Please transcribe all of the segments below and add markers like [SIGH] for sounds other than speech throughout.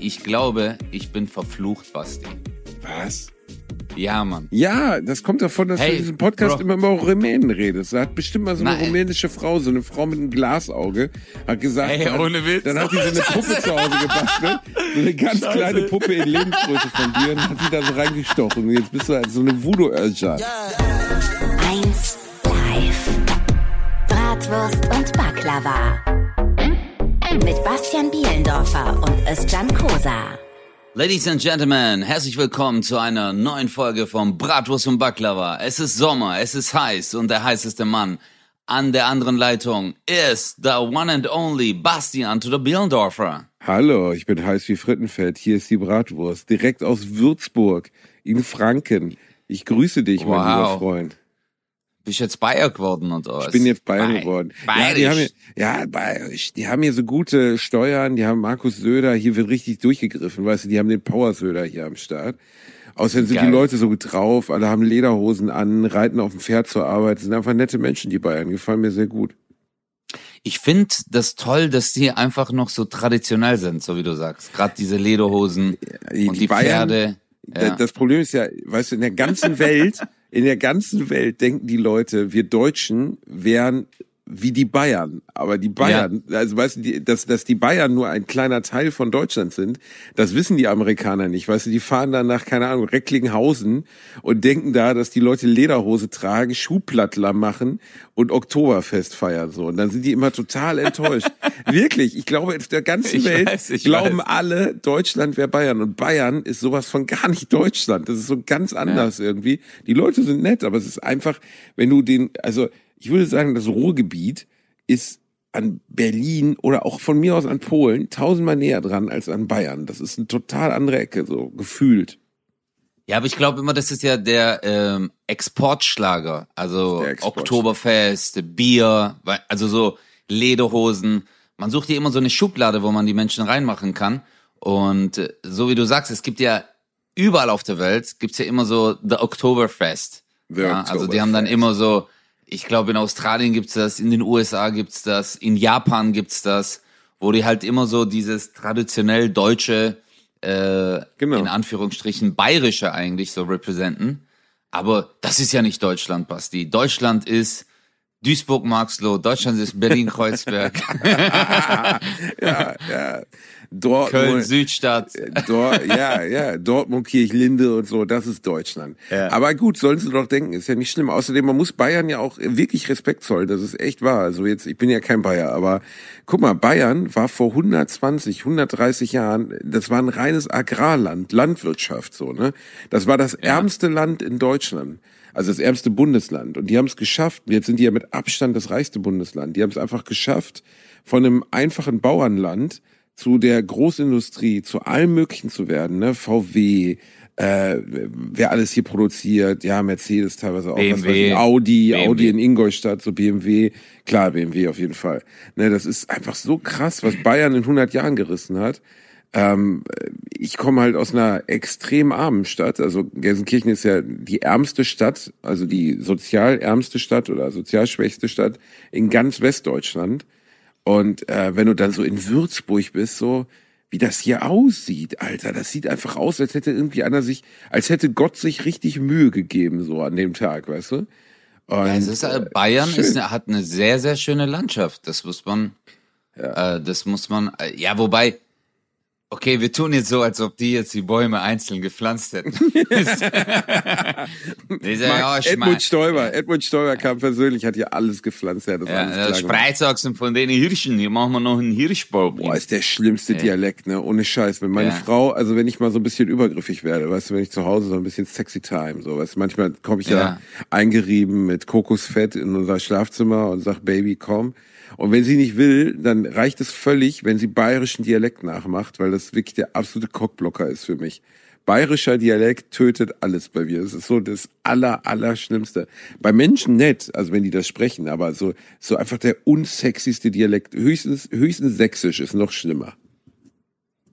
ich glaube, ich bin verflucht, Basti. Was? Ja, Mann. Ja, das kommt davon, dass Hey, du in diesem Podcast Bro. immer über Rumänen redest. Da hat bestimmt mal so eine Nein. rumänische Frau, so eine Frau mit einem Glasauge, hat gesagt, Hey, dann, ohne Witz. dann hat die so eine Puppe zu Hause gebastelt, so eine ganz kleine Puppe in Lebensgröße von dir und hat die da so reingestochen. Und jetzt bist du halt so eine Voodoo-Örja. 1 live. Bratwurst und Baklava. Mit Bastian Bielendorfer und Özcan Kosa. Ladies and Gentlemen, herzlich willkommen zu einer neuen Folge von Bratwurst und Baklava. Es ist Sommer, es ist heiß und der heißeste Mann an der anderen Leitung ist the one and only Bastian to the Bielendorfer. Hallo, ich bin heiß wie Frittenfett. Hier ist die Bratwurst, direkt aus Würzburg in Franken. Ich grüße dich, mein Wow. lieber Freund. Bist jetzt Bayer geworden und alles? Ich bin jetzt Bayern Bay- geworden. Bayerisch. Ja, die haben hier, ja, bayerisch. Die haben hier so gute Steuern. Die haben Markus Söder. Hier wird richtig durchgegriffen. Weißt du, die haben den Power Söder hier am Start. Außerdem sind Geil. die Leute so gut drauf. Alle haben Lederhosen an, reiten auf dem Pferd zur Arbeit. Das sind einfach nette Menschen, die Bayern. Gefallen mir sehr gut. Ich finde das toll, dass die einfach noch so traditionell sind, so wie du sagst. Gerade diese Lederhosen Die- und die Bayern- Pferde. Ja. Das Problem ist ja, weißt du, in der ganzen Welt, [LAUGHS] in der ganzen Welt denken die Leute, wir Deutschen wären wie die Bayern. Aber die Bayern, also weißt du, die, dass, dass die Bayern nur ein kleiner Teil von Deutschland sind, das wissen die Amerikaner nicht. Weißt du, die fahren dann nach, keine Ahnung, Recklinghausen und denken da, dass die Leute Lederhose tragen, Schuhplattler machen und Oktoberfest feiern so. Und dann sind die immer total enttäuscht. [LAUGHS] Wirklich, ich glaube, auf der ganzen Ich Welt weiß, ich glauben weiß. alle, Deutschland wäre Bayern. Und Bayern ist sowas von gar nicht Deutschland. Das ist so ganz anders irgendwie. Die Leute sind nett, aber es ist einfach, wenn du den, also ich würde sagen, das Ruhrgebiet ist an Berlin oder auch von mir aus an Polen tausendmal näher dran als an Bayern. Das ist eine total andere Ecke, so gefühlt. Ja, aber ich glaube immer, das ist ja der ähm, Exportschlager. Also Export. Oktoberfest, Bier, also so Lederhosen. Man sucht ja immer so eine Schublade, wo man die Menschen reinmachen kann. Und äh, so wie du sagst, es gibt ja überall auf der Welt gibt's ja immer so The Oktoberfest. The ja, also die haben dann Oktoberfest. immer so, ich glaube in Australien gibt's das, in den USA gibt's das, in Japan gibt's das, wo die halt immer so dieses traditionell deutsche äh, Genau. in Anführungsstrichen bayerische eigentlich so representen. Aber das ist ja nicht Deutschland, Basti. Deutschland ist Duisburg-Marxloh, Deutschland ist Berlin-Kreuzberg, [LAUGHS] ja, ja. Dortmund, Köln-Südstadt. Dort, ja, ja, Dortmund, Kirchlinde und so, das ist Deutschland. Ja. Aber gut, sollen sie doch denken, ist ja nicht schlimm. Außerdem, man muss Bayern ja auch wirklich Respekt zollen, das ist echt wahr. Also jetzt, ich bin ja kein Bayer, aber guck mal, Bayern war vor 120, 130 Jahren, das war ein reines Agrarland, Landwirtschaft, so, ne? Das war das ärmste Land in Deutschland. Also das ärmste Bundesland. Und die haben es geschafft, jetzt sind die ja mit Abstand das reichste Bundesland. Die haben es einfach geschafft, von einem einfachen Bauernland zu der Großindustrie, zu allem Möglichen zu werden, ne? VW, äh, wer alles hier produziert, ja, Mercedes teilweise auch, was weiß BMW. ich, Audi, BMW. Audi in Ingolstadt, so BMW, klar, BMW auf jeden Fall. Ne, das ist einfach so krass, was Bayern in 100 Jahren gerissen hat. Ähm, ich komme halt aus einer extrem armen Stadt. Also Gelsenkirchen ist ja die ärmste Stadt, also die sozial ärmste Stadt oder sozial schwächste Stadt in ganz Westdeutschland. Und äh, wenn du dann so in Würzburg bist, so wie das hier aussieht, Alter, das sieht einfach aus, als hätte irgendwie einer sich, als hätte Gott sich richtig Mühe gegeben so an dem Tag, weißt du? Und, Ja, es ist, äh, Bayern schön. ist, eine- hat eine sehr, sehr schöne Landschaft. Das muss man, äh, das muss man, äh, ja, wobei, okay, wir tun jetzt so, als ob die jetzt die Bäume einzeln gepflanzt hätten. [LAUGHS] Ja, Mark, Edmund Stoiber, Edmund Stoiber kam persönlich, hat hier alles gepflanzt, er hat das ja, alles. Spreizachsen von den Hirschen, hier machen wir noch einen Hirschbaum. Boah, ist der schlimmste Dialekt, ne? Ohne Scheiß. Wenn meine Ja. Frau, also wenn ich mal so ein bisschen übergriffig werde, weißt du, wenn ich zu Hause so ein bisschen sexy time, so, weißt du, manchmal komme ich ja. Ja. eingerieben mit Kokosfett in unser Schlafzimmer und sag, Baby, komm. Und wenn sie nicht will, dann reicht es völlig, wenn sie bayerischen Dialekt nachmacht, weil das wirklich der absolute Cockblocker ist für mich. Bayerischer Dialekt tötet alles bei mir. Das ist so das aller, aller Schlimmste. Bei Menschen nett, also wenn die das sprechen, aber so, so einfach der unsexyste Dialekt. Höchstens, höchstens sächsisch ist noch schlimmer.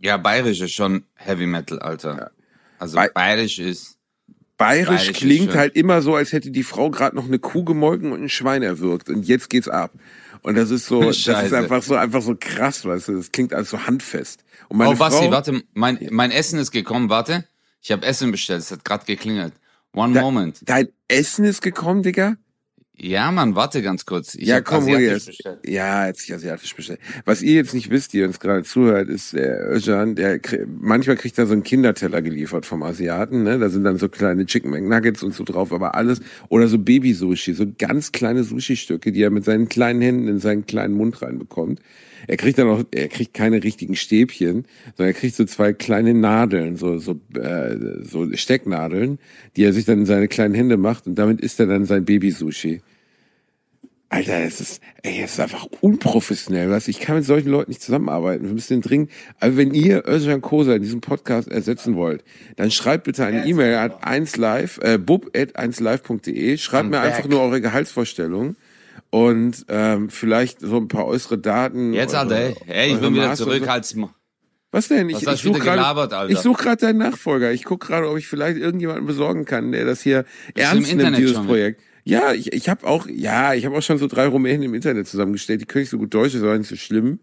Ja, bayerisch ist schon Heavy Metal, Alter. Also Bay- bayerisch ist, Bayerisch Bayerisch klingt halt immer so, als hätte die Frau gerade noch eine Kuh gemolken und ein Schwein erwürgt. Und jetzt geht's ab. Und das ist so, [LAUGHS] das ist Scheiße. einfach so, einfach so krass, weißt du, das klingt alles so handfest. Und meine Oh, Basti, Frau, warte, mein, mein Essen ist gekommen, warte. Ich habe Essen bestellt, es hat gerade geklingelt. One Da- moment. dein Essen ist gekommen, Digga? Ja, Mann, warte ganz kurz. Ich ja, komm, das. bestellt. Ja, jetzt sich asiatisch bestellt. Was ihr jetzt nicht wisst, die uns gerade zuhört, ist der Özcan, der manchmal kriegt er so einen Kinderteller geliefert vom Asiaten, ne? Da sind dann so kleine Chicken McNuggets und so drauf, aber alles oder so Baby-Sushi, so ganz kleine Sushi-Stücke, die er mit seinen kleinen Händen in seinen kleinen Mund reinbekommt. Er kriegt dann auch, er kriegt keine richtigen Stäbchen, sondern er kriegt so zwei kleine Nadeln, so so äh, so Stecknadeln, die er sich dann in seine kleinen Hände macht und damit isst er dann sein Baby-Sushi. Alter, es ist, ey, es ist einfach unprofessionell, was? Ich kann mit solchen Leuten nicht zusammenarbeiten. Wir müssen dringend, also wenn ihr Özcan Kosa in diesem Podcast ersetzen wollt, dann schreibt bitte eine E-Mail an 1live, äh, bub at 1live.de, schreibt mir einfach nur eure Gehaltsvorstellung und ähm, vielleicht so ein paar äußere Daten. Jetzt, eure- Alter, ey, ich bin wieder Maße zurück, so. mal. Was denn? Was Ich, ich suche gerade, gerade deinen Nachfolger. Ich gucke gerade, ob ich vielleicht irgendjemanden besorgen kann, der das hier im ernst nimmt, dieses schon? Projekt. Ja, ich, ich habe auch, ja, ich habe auch schon so drei Rumänen im Internet zusammengestellt. Die können nicht so gut Deutsch, ist aber nicht so schlimm.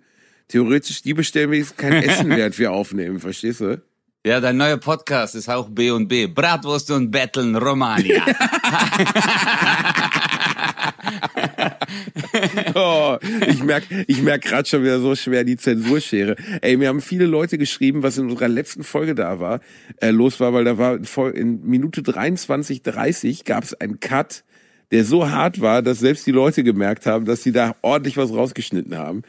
Theoretisch, die bestellen wenigstens kein [LAUGHS] Essen, während wir aufnehmen, verstehst du? Ja, dein neuer Podcast ist auch B und B. Bratwurst und Betteln Romania. [LAUGHS] [LAUGHS] [LAUGHS] Oh, ich merk, ich merk gerade schon wieder so schwer die Zensurschere. Ey, mir haben viele Leute geschrieben, was in unserer letzten Folge da war, äh, los war, weil da war in Minute 23, 30 gab es einen Cut, der so hart war, dass selbst die Leute gemerkt haben, dass sie da ordentlich was rausgeschnitten haben.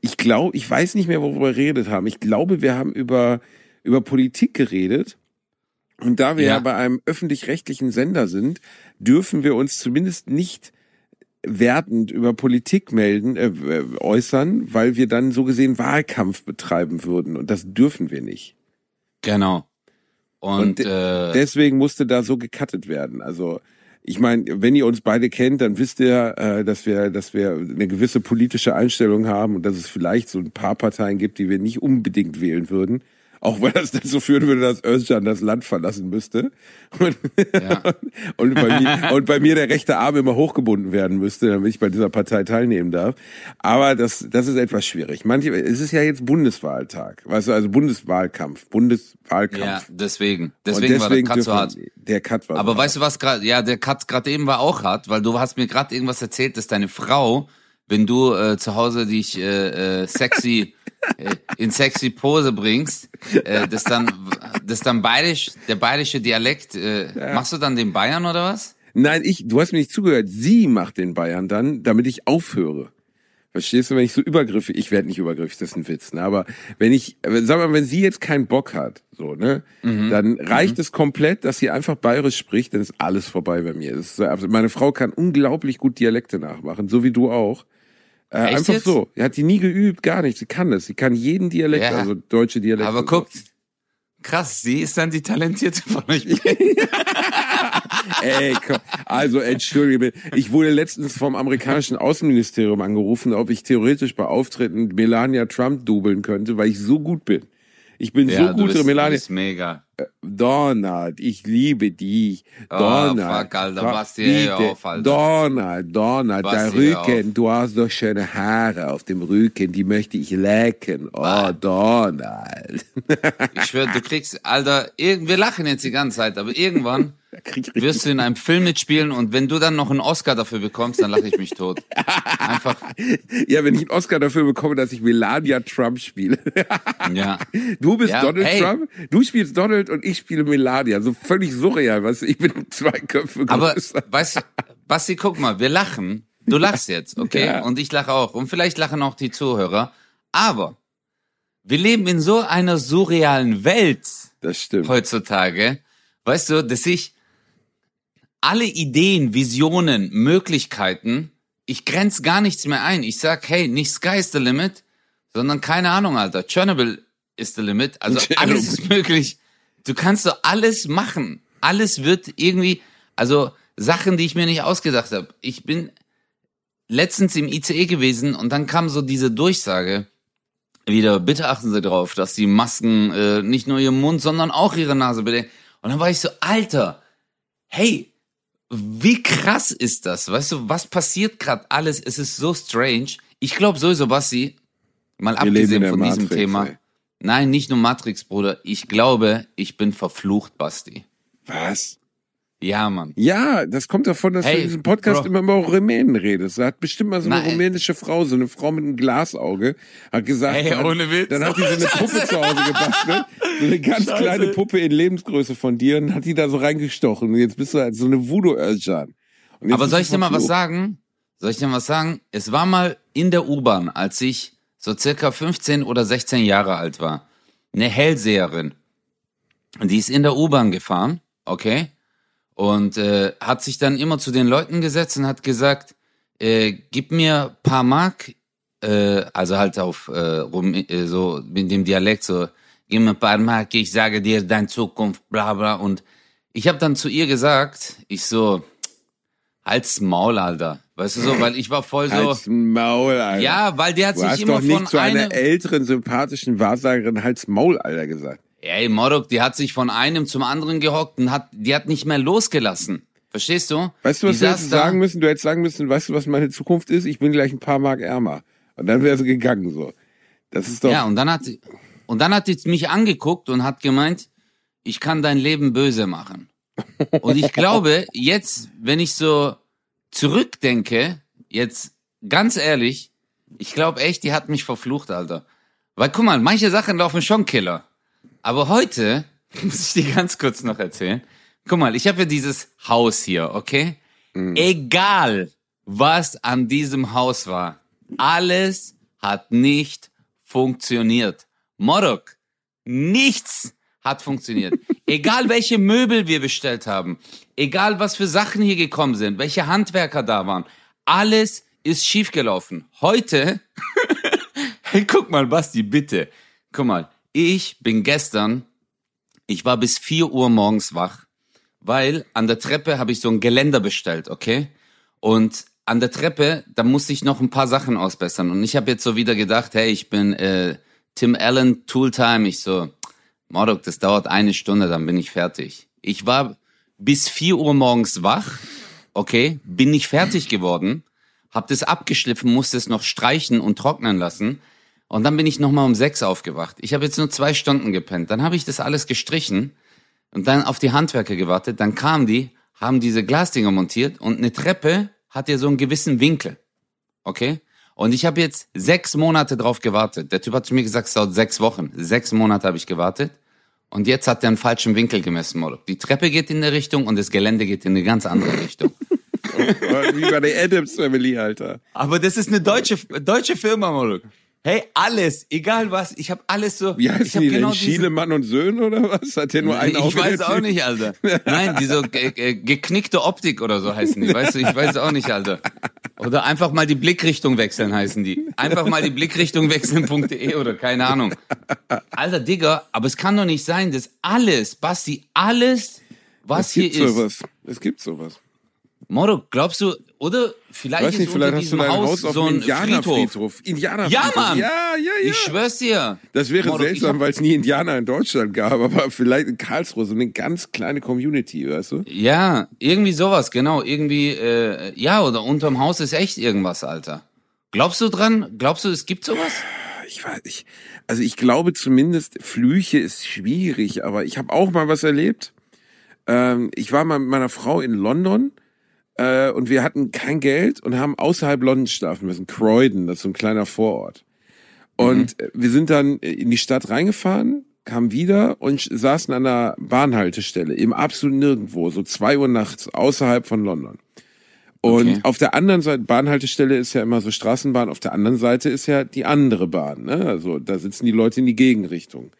Ich glaube, ich weiß nicht mehr, worüber wir geredet haben. Ich glaube, wir haben über, über Politik geredet. Und da wir ja, Ja. bei einem öffentlich-rechtlichen Sender sind, dürfen wir uns zumindest nicht wertend über Politik melden, äh, äußern, weil wir dann so gesehen Wahlkampf betreiben würden. Und das dürfen wir nicht. genau. Und, Und äh, Deswegen musste da so gecuttet werden. Also ich meine, wenn ihr uns beide kennt, dann wisst ihr, äh, dass wir, dass wir eine gewisse politische Einstellung haben und dass es vielleicht so ein paar Parteien gibt, die wir nicht unbedingt wählen würden. Auch weil das dazu führen würde, dass Özcan das Land verlassen müsste. Und, Ja. [LAUGHS] und, bei mir, und bei mir der rechte Arm immer hochgebunden werden müsste, damit ich bei dieser Partei teilnehmen darf. Aber das, das ist etwas schwierig. Manche, es ist ja jetzt Bundeswahltag. Weißt du, also Bundeswahlkampf. Bundeswahlkampf. ja, deswegen. Und Deswegen, war der Cut so hart. Der Cut war Aber so weißt du was gerade? Ja, der Cut gerade eben war auch hart, weil du hast mir gerade irgendwas erzählt, dass deine Frau, wenn du äh, zu Hause dich äh, äh, sexy äh, in sexy Pose bringst, äh, das dann das dann bayerisch, der bayerische Dialekt, äh, machst du dann den Bayern oder was? Nein, ich, du hast mir nicht zugehört. Sie macht den Bayern dann, damit ich aufhöre. Verstehst du, wenn ich so übergriffig, ich werde nicht übergriffig, das ist ein Witz, ne? Aber wenn ich, sag mal, wenn sie jetzt keinen Bock hat, so, ne, Mhm. dann reicht es komplett, dass sie einfach bayerisch spricht, dann ist alles vorbei bei mir. Das ist, also meine Frau kann unglaublich gut Dialekte nachmachen, so wie du auch. Äh, einfach jetzt? so. Die hat die nie geübt, gar nicht. Sie kann das. Sie kann jeden Dialekt, Ja. also deutsche Dialekte. Aber guck, krass, sie ist dann die talentierte von euch. [LAUGHS] Ey, komm. Also, entschuldige, ich wurde letztens vom amerikanischen Außenministerium angerufen, ob ich theoretisch bei Auftritten Melania Trump dubeln könnte, weil ich so gut bin. Ich bin Ja, so gut, bist, du Melania. bist mega. Donald, ich liebe dich. Oh, Donald. fuck, Alter, hör bitte. auf, Alter. Donald, Donald, der hör Rücken, du hast doch schöne Haare auf dem Rücken, die möchte ich lecken. Oh, Ah. Donald. [LAUGHS] Ich schwör, du kriegst, Alter, wir lachen jetzt die ganze Zeit, aber irgendwann wirst du in einem Film mitspielen und wenn du dann noch einen Oscar dafür bekommst, dann lache ich mich tot. Einfach, Ja, wenn ich einen Oscar dafür bekomme, dass ich Melania Trump spiele. ja. Du bist Ja, Donald hey. Trump, du spielst Donald und ich spiele Melania. So völlig surreal, weißt du? Ich bin zwei Köpfe Aber, größer. weißt du, Basti, guck mal, wir lachen. Du lachst jetzt, okay? Ja. Und ich lache auch. Und vielleicht lachen auch die Zuhörer. Aber wir leben in so einer surrealen Welt Das stimmt. heutzutage, weißt du, dass ich alle Ideen, Visionen, Möglichkeiten, ich grenz gar nichts mehr ein. Ich sag, hey, nicht Sky is the limit, sondern keine Ahnung, Alter. Chernobyl is the limit. Also alles ist möglich. Du kannst so alles machen. Alles wird irgendwie, also Sachen, die ich mir nicht ausgedacht habe. Ich bin letztens im ICE gewesen und dann kam so diese Durchsage, wieder, bitte achten Sie darauf, dass die Masken äh, nicht nur ihren Mund, sondern auch ihre Nase bedecken. Und dann war ich so, Alter, hey, wie krass ist das? Weißt du, was passiert gerade alles? Es ist so strange. Ich glaube sowieso, Basti, mal Wir abgesehen von diesem Matrix, Thema. ey. Nein, nicht nur Matrix, Bruder. Ich glaube, ich bin verflucht, Basti. Was? Ja, Mann. Ja, das kommt davon, dass du Hey, in diesem Podcast Bro. immer über Rumänen redest. Da hat bestimmt mal so eine Nein. rumänische Frau, so eine Frau mit einem Glasauge, hat gesagt, Hey, dann, ohne Witz. dann hat die so eine [LAUGHS] Puppe zu Hause gebastelt, so eine ganz Scheiße. kleine Puppe in Lebensgröße von dir und hat die da so reingestochen und jetzt bist du halt so eine Voodoo-Özcan. Aber soll du ich dir mal was verflucht. sagen? Soll ich dir mal was sagen? Es war mal in der U-Bahn, als ich so circa 15 oder 16 Jahre alt war, eine Hellseherin. Und die ist in der U-Bahn gefahren, okay? Und äh, hat sich dann immer zu den Leuten gesetzt und hat gesagt, äh, gib mir paar Mark, äh, also halt auf äh, Rum, äh, so mit dem Dialekt so, gib mir paar Mark, ich sage dir deine Zukunft, bla bla. Und ich habe dann zu ihr gesagt, ich so, halt's Maul, Alter. Weißt du so, weil ich war voll so, Halt's Maul, Alter. ja, weil der hat Du sich hast immer doch nicht von zu einer älteren, sympathischen Wahrsagerin Halt's Maul, Alter, gesagt. Ey, Morok, die hat sich von einem zum anderen gehockt und hat, die hat nicht mehr losgelassen. Verstehst du? Weißt du, was die du hättest sagen müssen? Du hättest sagen müssen, weißt du, was meine Zukunft ist? Ich bin gleich ein paar Mark ärmer. Und dann wäre sie gegangen, so. Das ist doch, Ja, und dann hat sie, und dann hat sie mich angeguckt und hat gemeint, ich kann dein Leben böse machen. Und ich [LAUGHS] glaube, jetzt, wenn ich so zurückdenke, jetzt ganz ehrlich, ich glaube echt, die hat mich verflucht, Alter. Weil guck mal, manche Sachen laufen schon Killer. Aber heute, [LAUGHS] muss ich dir ganz kurz noch erzählen. Guck mal, ich habe ja dieses Haus hier, okay? Egal, was an diesem Haus war, alles hat nicht funktioniert. Morok, nichts hat funktioniert. [LAUGHS] egal welche Möbel wir bestellt haben, egal was für Sachen hier gekommen sind, welche Handwerker da waren, alles ist schiefgelaufen. Heute, [LAUGHS] hey, guck mal, Basti, bitte. Guck mal, ich bin gestern, ich war bis 4 Uhr morgens wach, weil an der Treppe habe ich so ein Geländer bestellt, okay? Und an der Treppe, da musste ich noch ein paar Sachen ausbessern. Und ich habe jetzt so wieder gedacht, hey, ich bin äh, Tim Allen Tooltime. Ich so, Mordok, das dauert eine Stunde, dann bin ich fertig. Ich war bis 4 Uhr morgens wach, okay, bin nicht fertig geworden, hab das abgeschliffen, musste es noch streichen und trocknen lassen. Und dann bin ich nochmal um sechs aufgewacht. Ich habe jetzt nur zwei Stunden gepennt. Dann habe ich das alles gestrichen und dann auf die Handwerker gewartet. Dann kamen die, haben diese Glasdinger montiert und eine Treppe hat ja so einen gewissen Winkel. Okay? Und ich habe jetzt sechs Monate drauf gewartet. Der Typ hat zu mir gesagt, es dauert sechs Wochen. Sechs Monate habe ich gewartet. Und jetzt hat er einen falschen Winkel gemessen, Moloch. Die Treppe geht in eine Richtung und das Gelände geht in eine ganz andere Richtung. [LAUGHS] wie bei der Adams Family, Alter. Aber das ist eine deutsche, deutsche Firma, Moloch. Hey, alles, egal was, ich habe alles so. Wie ich heißen hab die genau denn? diese- Schiele, Mann und Söhne oder was? Hat der nur ein Auge? ich weiß auch nicht, Alter. Nein, die so ge ge geknickte Optik oder so heißen die. Weißt du, ich weiß auch nicht, Alter. Oder einfach mal die Blickrichtung wechseln heißen die. Einfach mal die Blickrichtung wechseln.de oder keine Ahnung. Alter, Digga, aber es kann doch nicht sein, dass alles, Basti, alles, was Es hier gibt ist. sowas. Es gibt sowas. Moro, glaubst du, oder vielleicht Weiß nicht, ist vielleicht hast du dein Haus, Haus auf so ein Friedhof. Indianerfriedhof. Indianerfriedhof. Ja, Mann. Ja, ja, ja. Ich schwör's dir. Das wäre Moro, seltsam, weil es nie Indianer in Deutschland gab, [LAUGHS] aber vielleicht in Karlsruhe so eine ganz kleine Community, weißt du? Ja, irgendwie sowas, genau. Irgendwie, äh, ja, oder unterm Haus ist echt irgendwas, Alter. Glaubst du dran? Glaubst du, es gibt sowas? Ich weiß nicht. Also ich glaube zumindest, Flüche ist schwierig, aber ich habe auch mal was erlebt. Ähm, ich war mal mit meiner Frau in London äh, und wir hatten kein Geld und haben außerhalb London schlafen müssen. Croydon, das ist so ein kleiner Vorort. Und äh, wir sind dann in die Stadt reingefahren, kamen wieder und saßen an der Bahnhaltestelle, im absolut nirgendwo, so zwei Uhr nachts, außerhalb von London. Und Okay. auf der anderen Seite, Bahnhaltestelle ist ja immer so Straßenbahn, auf der anderen Seite ist ja die andere Bahn. Ne? Also da sitzen die Leute in die Gegenrichtung.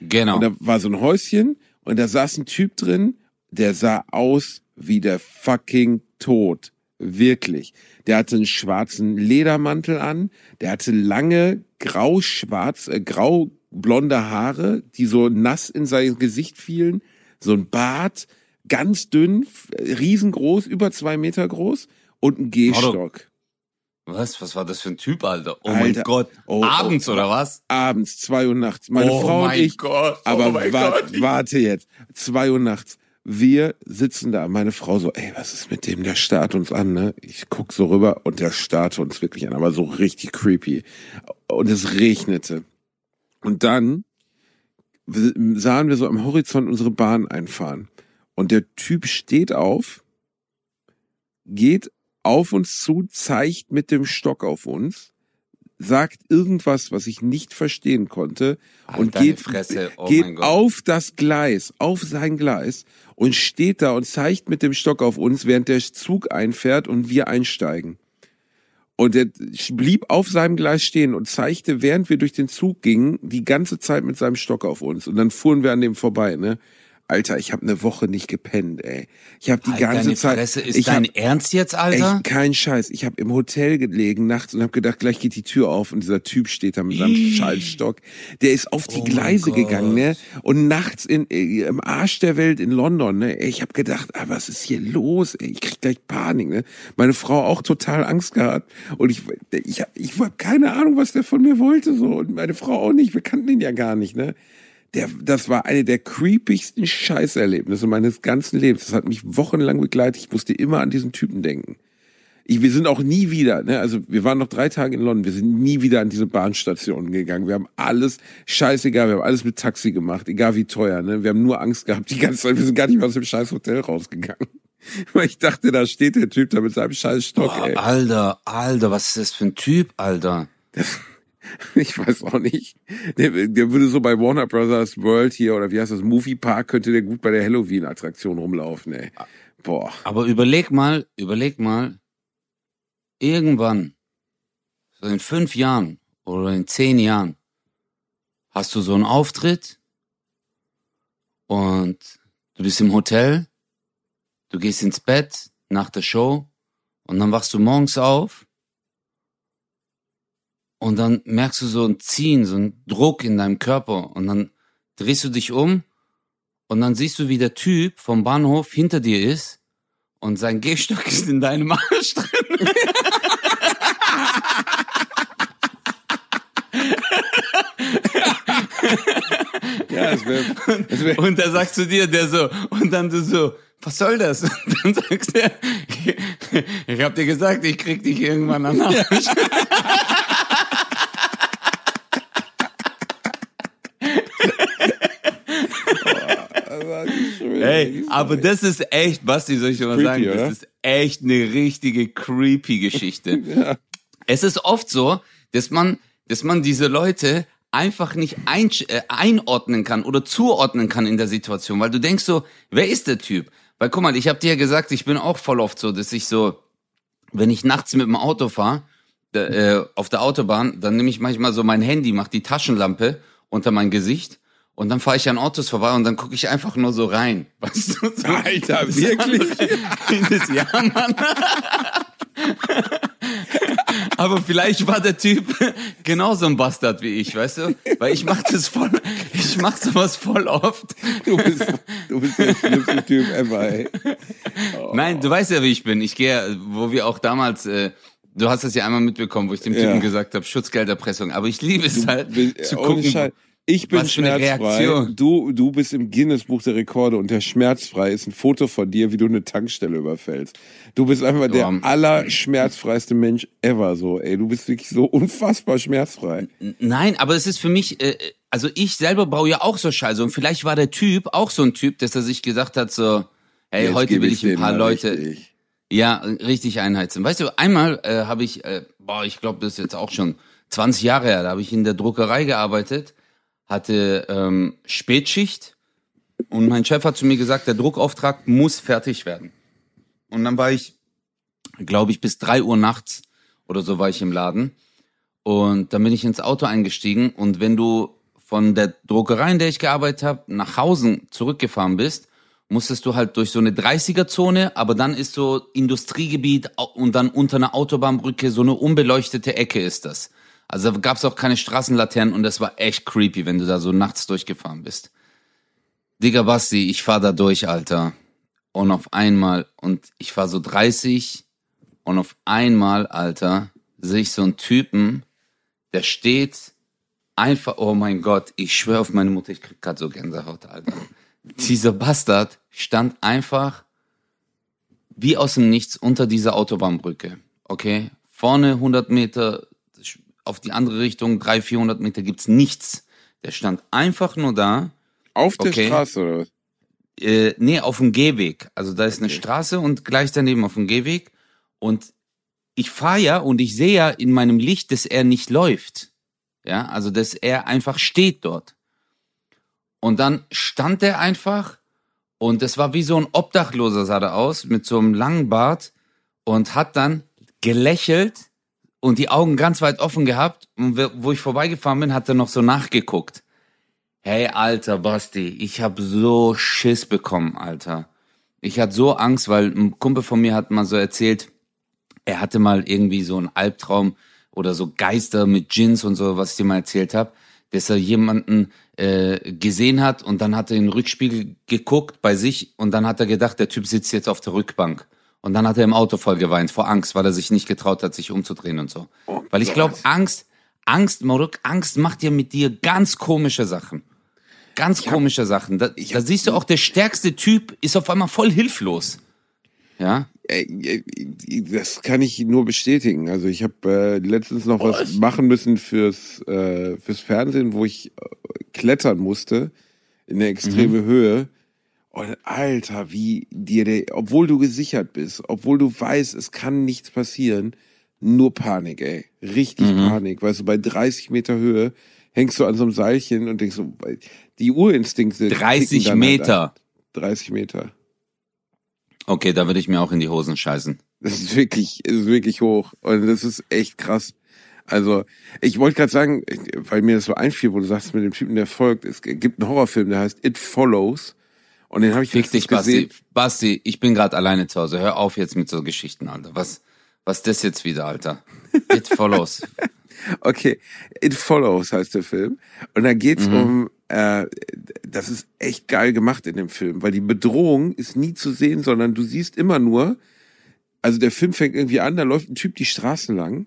Genau. Und da war so ein Häuschen und da saß ein Typ drin, der sah aus wie der fucking Tod. Wirklich. Der hatte einen schwarzen Ledermantel an, der hatte lange grau-schwarz, äh, grau-blonde Haare, die so nass in sein Gesicht fielen, so ein Bart, ganz dünn, f- riesengroß, über zwei Meter groß und ein Gehstock. Was? Was war das für ein Typ, Alter? Oh Alter. mein Gott. Oh, Abends oh. oder was? Abends, zwei Uhr nachts. Meine oh Frau mein und ich Gott. Aber oh mein wa Gott. warte jetzt. Zwei Uhr nachts. Wir sitzen da, meine Frau so, ey, was ist mit dem? Der starrt uns an, ne? Ich guck so rüber und der starrt uns wirklich an, aber so richtig creepy. Und es regnete. Und dann sahen wir so am Horizont unsere Bahn einfahren. Und der Typ steht auf, geht auf uns zu, zeigt mit dem Stock auf uns, sagt irgendwas, was ich nicht verstehen konnte Halt und geht, Fresse, oh geht auf das Gleis, auf sein Gleis und steht da und zeigt mit dem Stock auf uns, während der Zug einfährt und wir einsteigen. Und er blieb auf seinem Gleis stehen und zeigte, während wir durch den Zug gingen, die ganze Zeit mit seinem Stock auf uns. Und dann fuhren wir an dem vorbei, ne? Alter, ich habe eine Woche nicht gepennt, ey. Ich habe die Halt ganze deine Zeit. Fresse, ist ich dein hab, Ernst jetzt, Alter? Echt kein Scheiß. Ich habe im Hotel gelegen nachts und habe gedacht, gleich geht die Tür auf und dieser Typ steht da mit seinem Schallstock. Der ist auf die Oh Gleise gegangen, ne? Und nachts in, äh, im Arsch der Welt in London, ne? Ich habe gedacht, ah, was ist hier los? Ey, ich krieg gleich Panik, ne? Meine Frau auch total Angst gehabt und ich ich hab, ich hab keine Ahnung, was der von mir wollte so und meine Frau auch nicht. Wir kannten ihn ja gar nicht, ne? Der, das war eine der creepigsten Scheißerlebnisse meines ganzen Lebens. Das hat mich wochenlang begleitet. Ich musste immer an diesen Typen denken. Ich, wir sind auch nie wieder, ne, also wir waren noch drei Tage in London, wir sind nie wieder an diese Bahnstationen gegangen. Wir haben alles, scheißegal, wir haben alles mit Taxi gemacht, egal wie teuer, ne. Wir haben nur Angst gehabt die ganze Zeit, wir sind gar nicht mehr aus dem scheiß Hotel rausgegangen. [LAUGHS] Weil ich dachte, da steht der Typ da mit seinem scheiß Stock, Boah, ey. Alter, Alter, was ist das für ein Typ, Alter? [LAUGHS] Ich weiß auch nicht. Der, der würde so bei Warner Brothers World hier oder wie heißt das, Movie Park, könnte der gut bei der Halloween-Attraktion rumlaufen, ey. Boah. Aber überleg mal, überleg mal, irgendwann, so in fünf Jahren oder in zehn Jahren, hast du so einen Auftritt und du bist im Hotel, du gehst ins Bett nach der Show und dann wachst du morgens auf und dann merkst du so ein Ziehen, so ein Druck in deinem Körper und dann drehst du dich um und dann siehst du, wie der Typ vom Bahnhof hinter dir ist und sein Gehstock ist in deinem Arsch drin. Ja, es wäre. Es wär, Und er sagt zu dir, der so, und dann du so, was soll das? Und dann sagst du, ich, hab dir gesagt, ich krieg dich irgendwann an den Arsch. Ey, aber das ist echt, Basti, soll ich dir mal sagen, das ist echt eine richtige creepy Geschichte. [LAUGHS] Es ist oft so, dass man, dass man diese Leute einfach nicht ein, äh, einordnen kann oder zuordnen kann in der Situation, weil du denkst so, wer ist der Typ? Weil guck mal, ich habe dir ja gesagt, ich bin auch voll oft so, dass ich so, wenn ich nachts mit dem Auto fahre, äh, auf der Autobahn, dann nehme ich manchmal so mein Handy, mach die Taschenlampe unter mein Gesicht und dann fahre ich an Autos vorbei und dann gucke ich einfach nur so rein. [LAUGHS] Weißt du? So, Alter, wirklich? das, ja, Mann. Aber vielleicht war der Typ [LAUGHS] genauso ein Bastard wie ich, weißt du? Weil ich mach das voll, ich mach sowas voll oft. du, bist, du bist der schlimmste Typ ever, ey. [LAUGHS] Nein, du weißt ja, wie ich bin. Ich gehe, wo wir auch damals, äh, du hast das ja einmal mitbekommen, wo ich dem Ja. Typen gesagt habe, Schutzgelderpressung. Aber ich liebe es halt, Bist- zu gucken. Scheiß. Ich bin schmerzfrei. Du, du bist im Guinness-Buch der Rekorde und der schmerzfrei ist ein Foto von dir, wie du eine Tankstelle überfällst. Du bist einfach der allerschmerzfreiste Mensch ever, so, ey. Du bist wirklich so unfassbar schmerzfrei. Nein, aber es ist für mich, äh, also ich selber baue ja auch so Scheiße und vielleicht war der Typ auch so ein Typ, dass er sich gesagt hat so, hey, Jetzt heute will ich ein paar Leute, richtig. ja, richtig einheizen. Weißt du, einmal äh, habe ich, äh, boah, ich glaube, das ist jetzt auch schon 20 Jahre her, da habe ich in der Druckerei gearbeitet, hatte ähm, Spätschicht und mein Chef hat zu mir gesagt, der Druckauftrag muss fertig werden. Und dann war ich, glaube ich, bis drei Uhr nachts oder so war ich im Laden. Und dann bin ich ins Auto eingestiegen und wenn du von der Druckerei, in der ich gearbeitet habe, nach Hause zurückgefahren bist, musstest du halt durch so eine 30er-Zone, aber dann ist so Industriegebiet und dann unter einer Autobahnbrücke so eine unbeleuchtete Ecke ist das. Also da gab's auch keine Straßenlaternen und das war echt creepy, wenn du da so nachts durchgefahren bist. Digga Basti, ich fahr da durch, Alter. Und auf einmal, und ich war so 30, und auf einmal, Alter, sehe ich so einen Typen, der steht einfach, oh mein Gott, ich schwöre auf meine Mutter, ich krieg grad so Gänsehaut, Alter. dieser Bastard stand einfach wie aus dem Nichts unter dieser Autobahnbrücke. Okay, vorne 100 Meter, auf die andere Richtung 300, 400 Meter gibt's nichts. Der stand einfach nur da. Auf der Okay. Straße oder was? Äh, nee, auf dem Gehweg. Also da ist eine Okay. Straße und gleich daneben auf dem Gehweg. Und ich fahre ja und ich sehe ja in meinem Licht, dass er nicht läuft. Ja, also dass er einfach steht dort. Und dann stand er einfach und es war wie so ein Obdachloser sah er aus mit so einem langen Bart und hat dann gelächelt und die Augen ganz weit offen gehabt. Und wo- ich vorbeigefahren bin, hat er noch so nachgeguckt. Hey, alter Basti, ich hab so Schiss bekommen, Alter. Ich hatte so Angst, weil ein Kumpel von mir hat mal so erzählt, er hatte mal irgendwie so einen Albtraum oder so Geister mit Djinns und so, was ich dir mal erzählt habe, dass er jemanden äh, gesehen hat und dann hat er in den Rückspiegel geguckt bei sich und dann hat er gedacht, der Typ sitzt jetzt auf der Rückbank. Und dann hat er im Auto voll geweint vor Angst, weil er sich nicht getraut hat, sich umzudrehen und so. Oh weil ich glaube, Angst, Angst, Maruk, Angst macht ja mit dir ganz komische Sachen. Ganz komische Sachen. Da, da siehst du auch, der stärkste Typ ist auf einmal voll hilflos. Ja? Das kann ich nur bestätigen. Also ich habe äh, letztens noch was machen müssen fürs, äh, fürs Fernsehen, wo ich äh, klettern musste in eine extreme Höhe. Und Alter, wie dir der, obwohl du gesichert bist, obwohl du weißt, es kann nichts passieren, nur Panik, ey. Richtig Panik. Weißt du, bei 30 Meter Höhe hängst du an so einem Seilchen und denkst so, die Urinstinkte. 30 kicken dann halt Meter. an. 30 Meter. Okay, da würde ich mir auch in die Hosen scheißen. Das ist wirklich, ist wirklich hoch. Und das ist echt krass. Also, ich wollte gerade sagen, weil mir das so einfiel, wo du sagst, mit dem Typen, der folgt, es gibt einen Horrorfilm, der heißt It Follows. Und den habe ich Fick dich, Basti. gesehen. Basti, ich bin gerade alleine zu Hause. Hör auf jetzt mit so Geschichten, Alter. Was, was das jetzt wieder, Alter? It follows. [LAUGHS] Okay, It Follows heißt der Film. Und da geht's Mhm. um, äh, das ist echt geil gemacht in dem Film, weil die Bedrohung ist nie zu sehen, sondern du siehst immer nur, also der Film fängt irgendwie an, da läuft ein Typ die Straße lang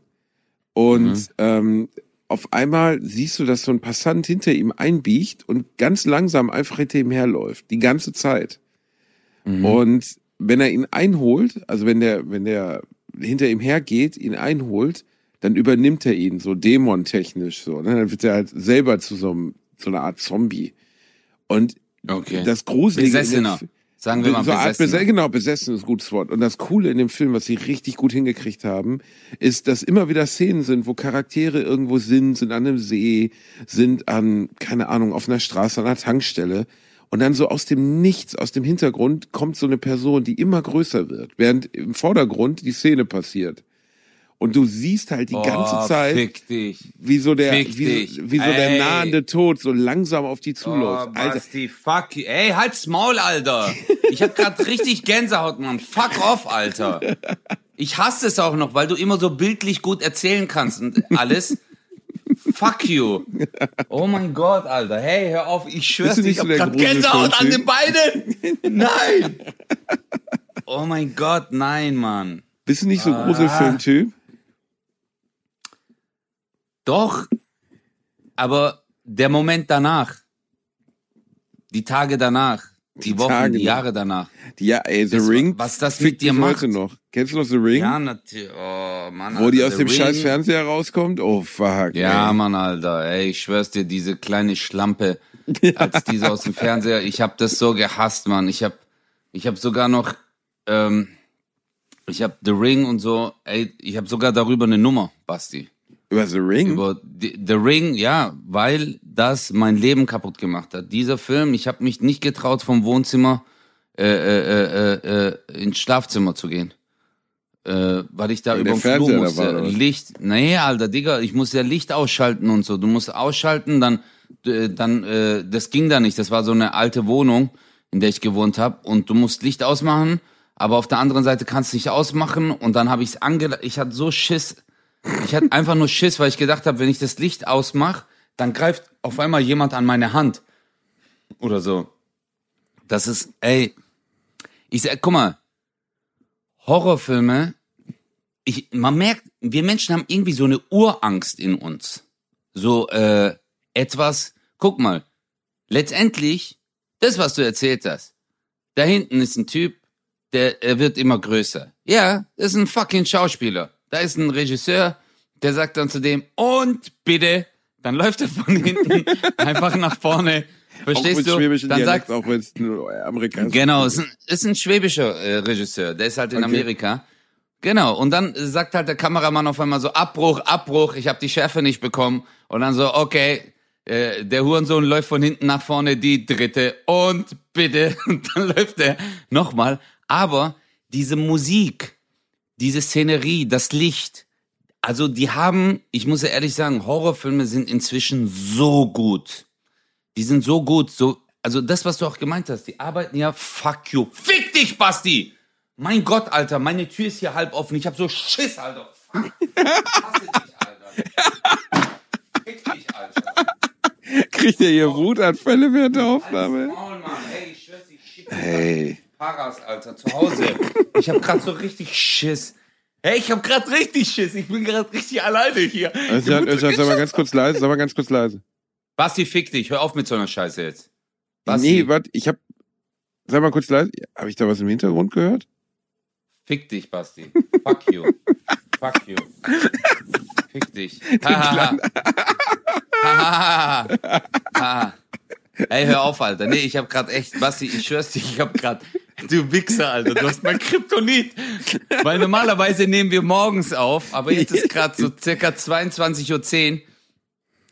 und Mhm. ähm, auf einmal siehst du, dass so ein Passant hinter ihm einbiegt und ganz langsam einfach hinter ihm herläuft, die ganze Zeit. Mhm. Und wenn er ihn einholt, also wenn der, wenn der hinter ihm hergeht, ihn einholt, dann übernimmt er ihn so dämontechnisch so. Ne? Dann wird er halt selber zu so, einem, so einer Art Zombie. Und Okay. das Gruselige in Besessener. Fi- Sagen wir mal so eine Art Besessener. Bese genau, besessen ist ein gutes Wort. Und das Coole in dem Film, was sie richtig gut hingekriegt haben, ist, dass immer wieder Szenen sind, wo Charaktere irgendwo sind, sind an einem See, sind an, keine Ahnung, auf einer Straße, an einer Tankstelle. Und dann so aus dem Nichts, aus dem Hintergrund kommt so eine Person, die immer größer wird, während im Vordergrund die Szene passiert. Und du siehst halt die ganze oh, Zeit, Fick dich. wie so der, wie, so- wie so der Ey. nahende Tod so langsam auf die Oh, zuläuft. Alter, Basti, fuck you. Ey, halt's Maul, Alter. Ich hab grad richtig Gänsehaut, Mann. Fuck off, Alter. Ich hasse es auch noch, weil du immer so bildlich gut erzählen kannst und alles. Fuck you. Oh mein Gott, Alter. Hey, hör auf. Ich schwör's dir, ich hab der grad Gänsehaut an den Beinen. Nein. Oh mein Gott, nein, Mann. bist du nicht so ein Ah. Gruselfilm-Typ? Doch, aber der Moment danach, die Tage danach, die, Die Wochen, Tage die. Jahre danach. Ja, ey, The Das- Ring. was das mit dir macht. heute noch. Kennst du noch The Ring? Ja, natürlich. Oh, Mann, Wo die Alter, aus dem The scheiß Ring. Fernseher rauskommt? Oh, fuck. Ja, ey. Mann, Alter. Ey, ich schwör's dir, diese kleine Schlampe, [LAUGHS] als diese aus dem Fernseher, ich hab das so gehasst, Mann. Ich hab, ich hab sogar noch, ähm, ich hab The Ring und so, ey, ich hab sogar darüber eine Nummer, Basti. Über The Ring? Über The Ring, ja, weil das mein Leben kaputt gemacht hat. Dieser Film, ich habe mich nicht getraut, vom Wohnzimmer äh, äh, äh, äh, ins Schlafzimmer zu gehen. Äh, weil ich da über den Flur musste. war? Licht, nee, Alter, Digga, ich muss ja Licht ausschalten und so. Du musst ausschalten, dann, äh, dann, äh, das ging da nicht. Das war so eine alte Wohnung, in der ich gewohnt habe. Und du musst Licht ausmachen, aber auf der anderen Seite kannst du nicht ausmachen. Und dann habe ich es ange... Ich hatte so Schiss. Ich hatte einfach nur Schiss, weil ich gedacht habe, wenn ich das Licht ausmache, dann greift auf einmal jemand an meine Hand. Oder so. Das ist, ey, ich sag, guck mal, Horrorfilme, ich, man merkt, wir Menschen haben irgendwie so eine Urangst in uns. So, äh, etwas, guck mal, letztendlich, das, was du erzählt hast. Da hinten ist ein Typ, der er wird immer größer. Ja, das ist ein fucking Schauspieler. Da ist ein Regisseur, der sagt dann zu dem, und bitte, dann läuft er von [LAUGHS] hinten einfach nach vorne. Verstehst du? Dann Dialekt, sagt, auch wenn es nur amerikanisch Genau, ist ein, ist ein schwäbischer äh, Regisseur, der ist halt in Okay. Amerika. Genau, und dann sagt halt der Kameramann auf einmal so, Abbruch, Abbruch, ich habe die Schärfe nicht bekommen. Und dann so, okay, äh, der Hurensohn läuft von hinten nach vorne, die dritte, und bitte, [LAUGHS] und dann läuft er nochmal. Aber diese Musik, diese Szenerie, das Licht, also die haben, ich muss ja ehrlich sagen, Horrorfilme sind inzwischen so gut. Die sind so gut, so, also das, was du auch gemeint hast, die arbeiten ja, fuck you. Fick dich, Basti! Mein Gott, Alter, meine Tür ist hier halb offen. Ich hab so Schiss, Alter. Fuck. Ich hasse dich, Alter. Fick dich, Alter. Kriegt er hier Wutanfälle während der Aufnahme? Maul, Mann. Ey, ich schwör's, ich schick Hey. Paras, Alter, zu Hause. Ich hab grad so richtig Schiss. Hey, ich hab grad richtig Schiss. Ich bin grad richtig alleine hier. Özcan, Özcan, sag mal ganz kurz leise, sag mal ganz kurz leise. Basti, fick dich. Hör auf mit so einer Scheiße jetzt. Basti, Nee, warte, ich hab, sag mal kurz leise, habe ich da was im Hintergrund gehört? fick dich, Basti. Fuck you. Fuck you. Fick dich. Ha, ha, ha. Ha, ha, ha. Ha. Ey, hör auf, Alter. Nee, ich hab grad echt, Basti, ich schwör's dir, ich hab grad, du Wichser, Alter, du hast mein Kryptonit. Weil normalerweise nehmen wir morgens auf, aber jetzt ist grad so [LAUGHS] circa 22.10 Uhr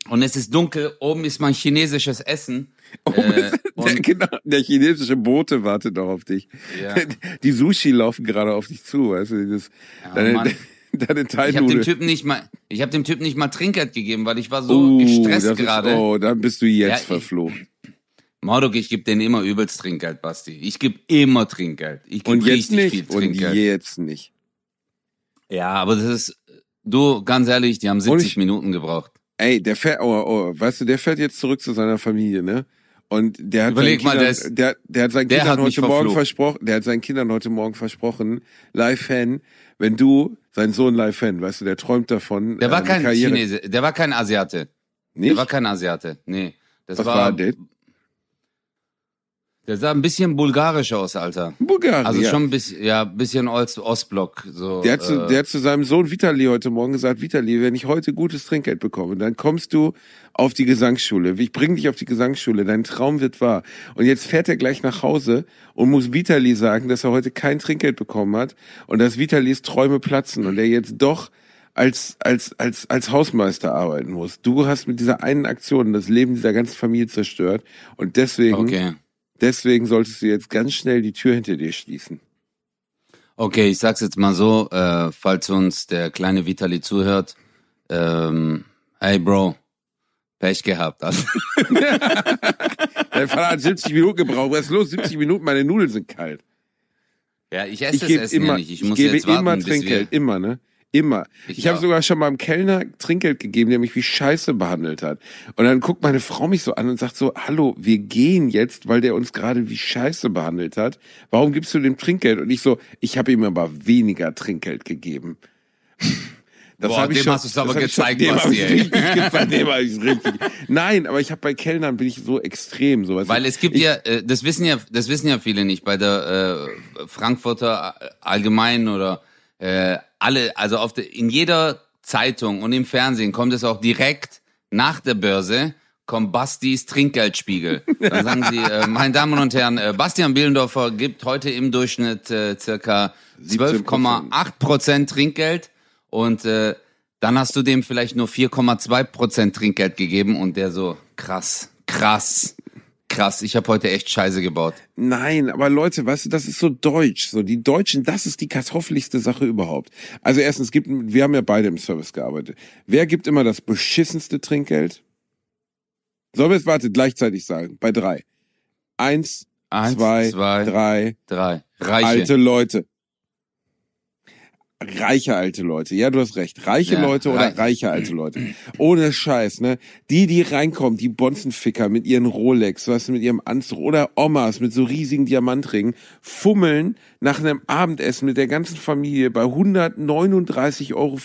und es ist dunkel, oben ist mein chinesisches Essen. Äh, der, genau, der chinesische Bote wartet noch auf dich. Ja. [LAUGHS] Die Sushi laufen gerade auf dich zu, weißt du, das, deine, Mann. deine ich habe dem. Typen nicht mal, ich habe dem Typen nicht mal Trinkgeld gegeben, weil ich war so Oh, gestresst gerade. Oh, dann bist du jetzt Ja, ich- verflogen. Mordok, ich gebe denen immer übelst Trinkgeld, Basti. Ich gebe immer Trinkgeld. Ich gebe Und jetzt richtig viel nicht. Und Trinkgeld. jetzt nicht. ja, aber das ist, du, ganz ehrlich, die haben 70 ich- Minuten gebraucht. Ey, der fährt, oh, oh, weißt du, der fährt jetzt zurück zu seiner Familie, ne? Und der hat Überleg mal, Kindern, der der, der hat seinen der Kindern hat heute Morgen versprochen, der hat seinen Kindern heute Morgen versprochen, Live-Fan, wenn du, sein Sohn Live-Fan, weißt du, der träumt davon. Der äh, war eine kein Karriere. Chinese, der war kein Asiate. Nicht? Der war kein Asiate. Nee. Das Was war, war der? sah ein bisschen bulgarisch aus, Alter. Bulgarien. Also schon ein bisschen, ja, ein bisschen Ost Ostblock, so. Der hat, zu, äh, der hat zu seinem Sohn Vitali heute Morgen gesagt, Vitali, wenn ich heute gutes Trinkgeld bekomme, dann kommst du auf die Gesangsschule. Ich bring dich auf die Gesangsschule, dein Traum wird wahr. Und jetzt fährt er gleich nach Hause und muss Vitali sagen, dass er heute kein Trinkgeld bekommen hat und dass Vitalis Träume platzen und er jetzt doch als, als, als, als Hausmeister arbeiten muss. Du hast mit dieser einen Aktion das Leben dieser ganzen Familie zerstört und deswegen, okay. Deswegen solltest du jetzt ganz schnell die Tür hinter dir schließen. Okay, ich sag's jetzt mal so, äh, falls uns der kleine Vitali zuhört. Ähm, hey Bro, Pech gehabt. Also, [LAUGHS] Dein Vater hat 70 Minuten gebraucht. Was ist los? 70 Minuten, meine Nudeln sind kalt. ja, ich esse Ich das Essen ja immer, nicht. Ich ich muss gebe jetzt warten, immer Trinkgeld, immer, ne? Immer. Ich Ich, habe sogar schon beim Kellner Trinkgeld gegeben, der mich wie Scheiße behandelt hat. Und dann guckt meine Frau mich so an und sagt so, hallo, wir gehen jetzt, weil der uns gerade wie Scheiße behandelt hat. Warum gibst du dem Trinkgeld? Und ich so, ich habe ihm aber weniger Trinkgeld gegeben. Das Boah, hab ich dem schon- hast aber hab ich schon- gezeigt, dem hab Basti, richtig gezeigt, dem hab ich's richtig. Nein, aber ich habe bei Kellnern bin ich so extrem, so weißt du. Weil es gibt ich, ja, äh, das wissen ja, das wissen ja viele nicht, bei der äh, Frankfurter Allgemein oder äh, alle, also auf der, in jeder Zeitung und im Fernsehen kommt es auch direkt nach der Börse kommt Bastis Trinkgeldspiegel. Dann sagen sie, äh, meine Damen und Herren, äh, Bastian Bielendorfer gibt heute im Durchschnitt äh, circa 12,8 Prozent Trinkgeld und äh, dann hast du dem vielleicht nur 4,2 Prozent Trinkgeld gegeben und der so krass, krass, krass. Ich habe heute echt Scheiße gebaut. Nein, aber Leute, weißt du, das ist so deutsch. So die Deutschen, das ist die kartoffeligste Sache überhaupt. Also erstens gibt, wir haben ja beide im Service gearbeitet. Wer gibt immer das beschissenste Trinkgeld? Sollen wir es warte gleichzeitig sagen? Bei drei. Eins, Eins, zwei, zwei, drei. drei. Reiche. Alte Leute. Reiche alte Leute. Ja, du hast recht. Reiche Ja, Leute oder reich. reiche alte Leute. Ohne Scheiß, ne? Die, die reinkommen, die Bonzenficker mit ihren Rolex, weißt du, mit ihrem Anzug oder Omas mit so riesigen Diamantringen, fummeln nach einem Abendessen mit der ganzen Familie bei 139,50 Euro,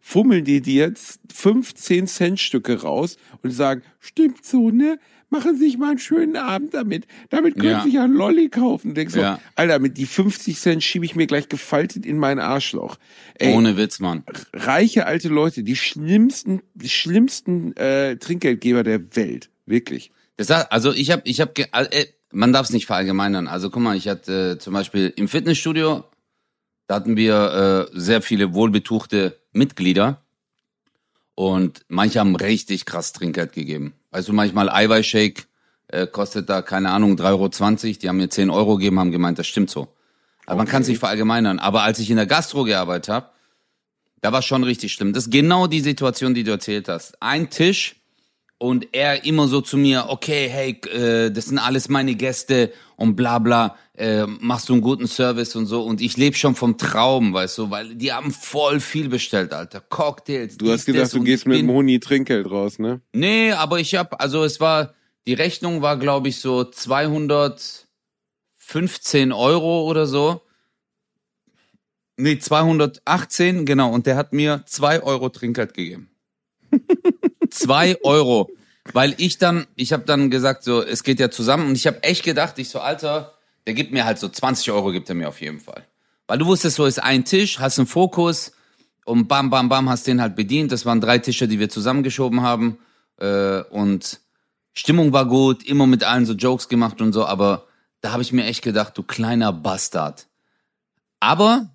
fummeln die dir jetzt 15 Cent Stücke raus und sagen, stimmt so, ne? Machen Sie sich mal einen schönen Abend damit. Damit können Ja. Sie sich einen Lolli kaufen. Denkst so, Ja. Alter, mit die 50 Cent schiebe ich mir gleich gefaltet in mein Arschloch. Ey, Ohne Witz, Mann. reiche alte Leute, die schlimmsten, die schlimmsten äh, Trinkgeldgeber der Welt. Wirklich. Das heißt, also ich habe, ich habe, äh, man darf es nicht verallgemeinern. Also guck mal, ich hatte äh, zum Beispiel im Fitnessstudio, da hatten wir äh, sehr viele wohlbetuchte Mitglieder und manche haben richtig krass Trinkgeld gegeben. Weißt du, manchmal Eiweißshake äh, kostet da, keine Ahnung, 3,20 Euro. Die haben mir 10 Euro gegeben, haben gemeint, das stimmt so. Aber man kann es nicht verallgemeinern. Aber als ich in der Gastro gearbeitet habe, da war schon richtig schlimm. Das ist genau die Situation, die du erzählt hast. Ein Tisch und er immer so zu mir, okay, hey, äh, das sind alles meine Gäste und bla bla, äh, machst du einen guten Service und so. Und ich lebe schon vom Traum, weißt du, weil die haben voll viel bestellt, Alter. Cocktails. Du hast gedacht, du gehst mit dem Honi Trinkgeld raus, ne? Nee, aber ich hab, also es war, die Rechnung war, glaube ich, so 215 Euro oder so. Nee, 218, genau. Und der hat mir zwei Euro Trinkgeld gegeben. [LAUGHS] zwei Euro. Weil ich dann, ich habe dann gesagt, so, es geht ja zusammen. Und ich habe echt gedacht, ich so, Alter, der gibt mir halt so 20 Euro, gibt er mir auf jeden Fall. Weil du wusstest, so ist ein Tisch, hast einen Fokus und bam, bam, bam, hast den halt bedient. Das waren drei Tische, die wir zusammengeschoben haben. Äh, und Stimmung war gut, immer mit allen so Jokes gemacht und so, aber da habe ich mir echt gedacht, du kleiner Bastard. Aber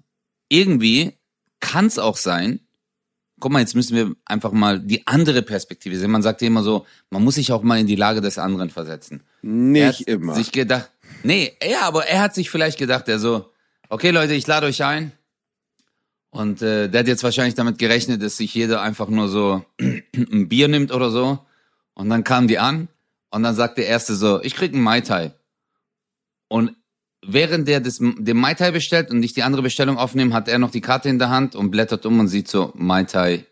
irgendwie kann es auch sein, guck mal, jetzt müssen wir einfach mal die andere Perspektive sehen. Man sagt ja immer so, man muss sich auch mal in die Lage des anderen versetzen. Er Nicht hat immer. sich gedacht, nee, ja, aber er hat sich vielleicht gedacht, er so, okay Leute, ich lade euch ein. Und äh, der hat jetzt wahrscheinlich damit gerechnet, dass sich jeder einfach nur so [CLEARS THROAT] ein Bier nimmt oder so. Und dann kamen die an und dann sagt der Erste so, ich krieg einen Mai Tai. Und während der das, den Mai Tai bestellt und ich die andere Bestellung aufnehme, hat er noch die Karte in der Hand und blättert um und sieht so, Mai Tai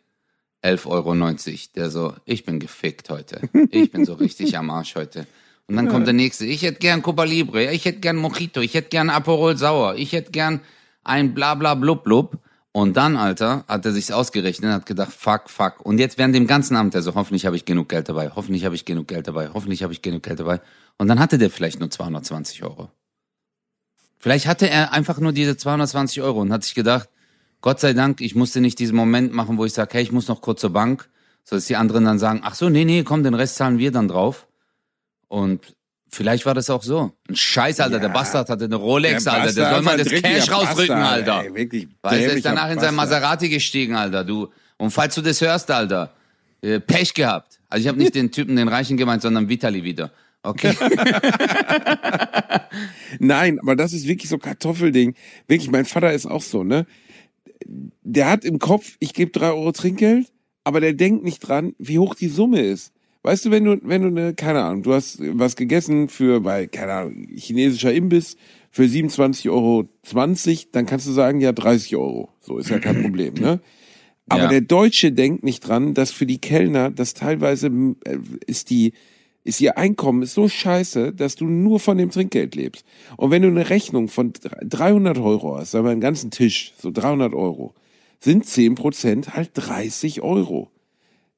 11,90 Euro. Der so, ich bin gefickt heute. Ich bin so richtig am Arsch heute. Und dann kommt der nächste, ich hätte gern Copa Libre, ich hätte gern Mojito, ich hätte gern Aperol Sauer, ich hätte gern ein bla bla blub blub. Und dann, Alter, hat er sich's ausgerechnet, hat gedacht, fuck, fuck. Und jetzt während dem ganzen Abend, er so, hoffentlich habe ich genug Geld dabei, hoffentlich habe ich genug Geld dabei, hoffentlich habe ich genug Geld dabei. Und dann hatte der vielleicht nur 220 Euro. Vielleicht hatte er einfach nur diese 220 Euro und hat sich gedacht, Gott sei Dank, ich musste nicht diesen Moment machen, wo ich sage, hey, ich muss noch kurz zur Bank, so dass die anderen dann sagen, ach so, nee, nee, komm, den Rest zahlen wir dann drauf. Und vielleicht war das auch so. Ein Scheiß, Alter, Ja. der Bastard hatte eine Rolex, Der Alter, der soll mal das Cash rausdrücken, Bastard, Alter. ey, wirklich Weil er ist danach in sein. Maserati gestiegen, Alter, du. Und falls du das hörst, Alter, äh, Pech gehabt. Also ich habe nicht [LAUGHS] den Typen, den Reichen gemeint, sondern Vitali wieder. Okay. [LAUGHS] Nein, aber das ist wirklich so Kartoffelding. Wirklich, mein Vater ist auch so, ne? Der hat im Kopf, ich gebe drei Euro Trinkgeld, aber der denkt nicht dran, wie hoch die Summe ist. Weißt du, wenn du, wenn du eine, keine Ahnung, du hast was gegessen für, bei, keine Ahnung, chinesischer Imbiss für 27,20 Euro, dann kannst du sagen, ja, 30 Euro. So ist ja kein [LAUGHS] Problem, ne? Aber Ja. der Deutsche denkt nicht dran, dass für die Kellner das teilweise äh, ist die ist ihr Einkommen ist so scheiße, dass du nur von dem Trinkgeld lebst. Und wenn du eine Rechnung von 300 Euro hast, sagen wir einen ganzen Tisch, so 300 Euro, sind 10 Prozent halt 30 Euro.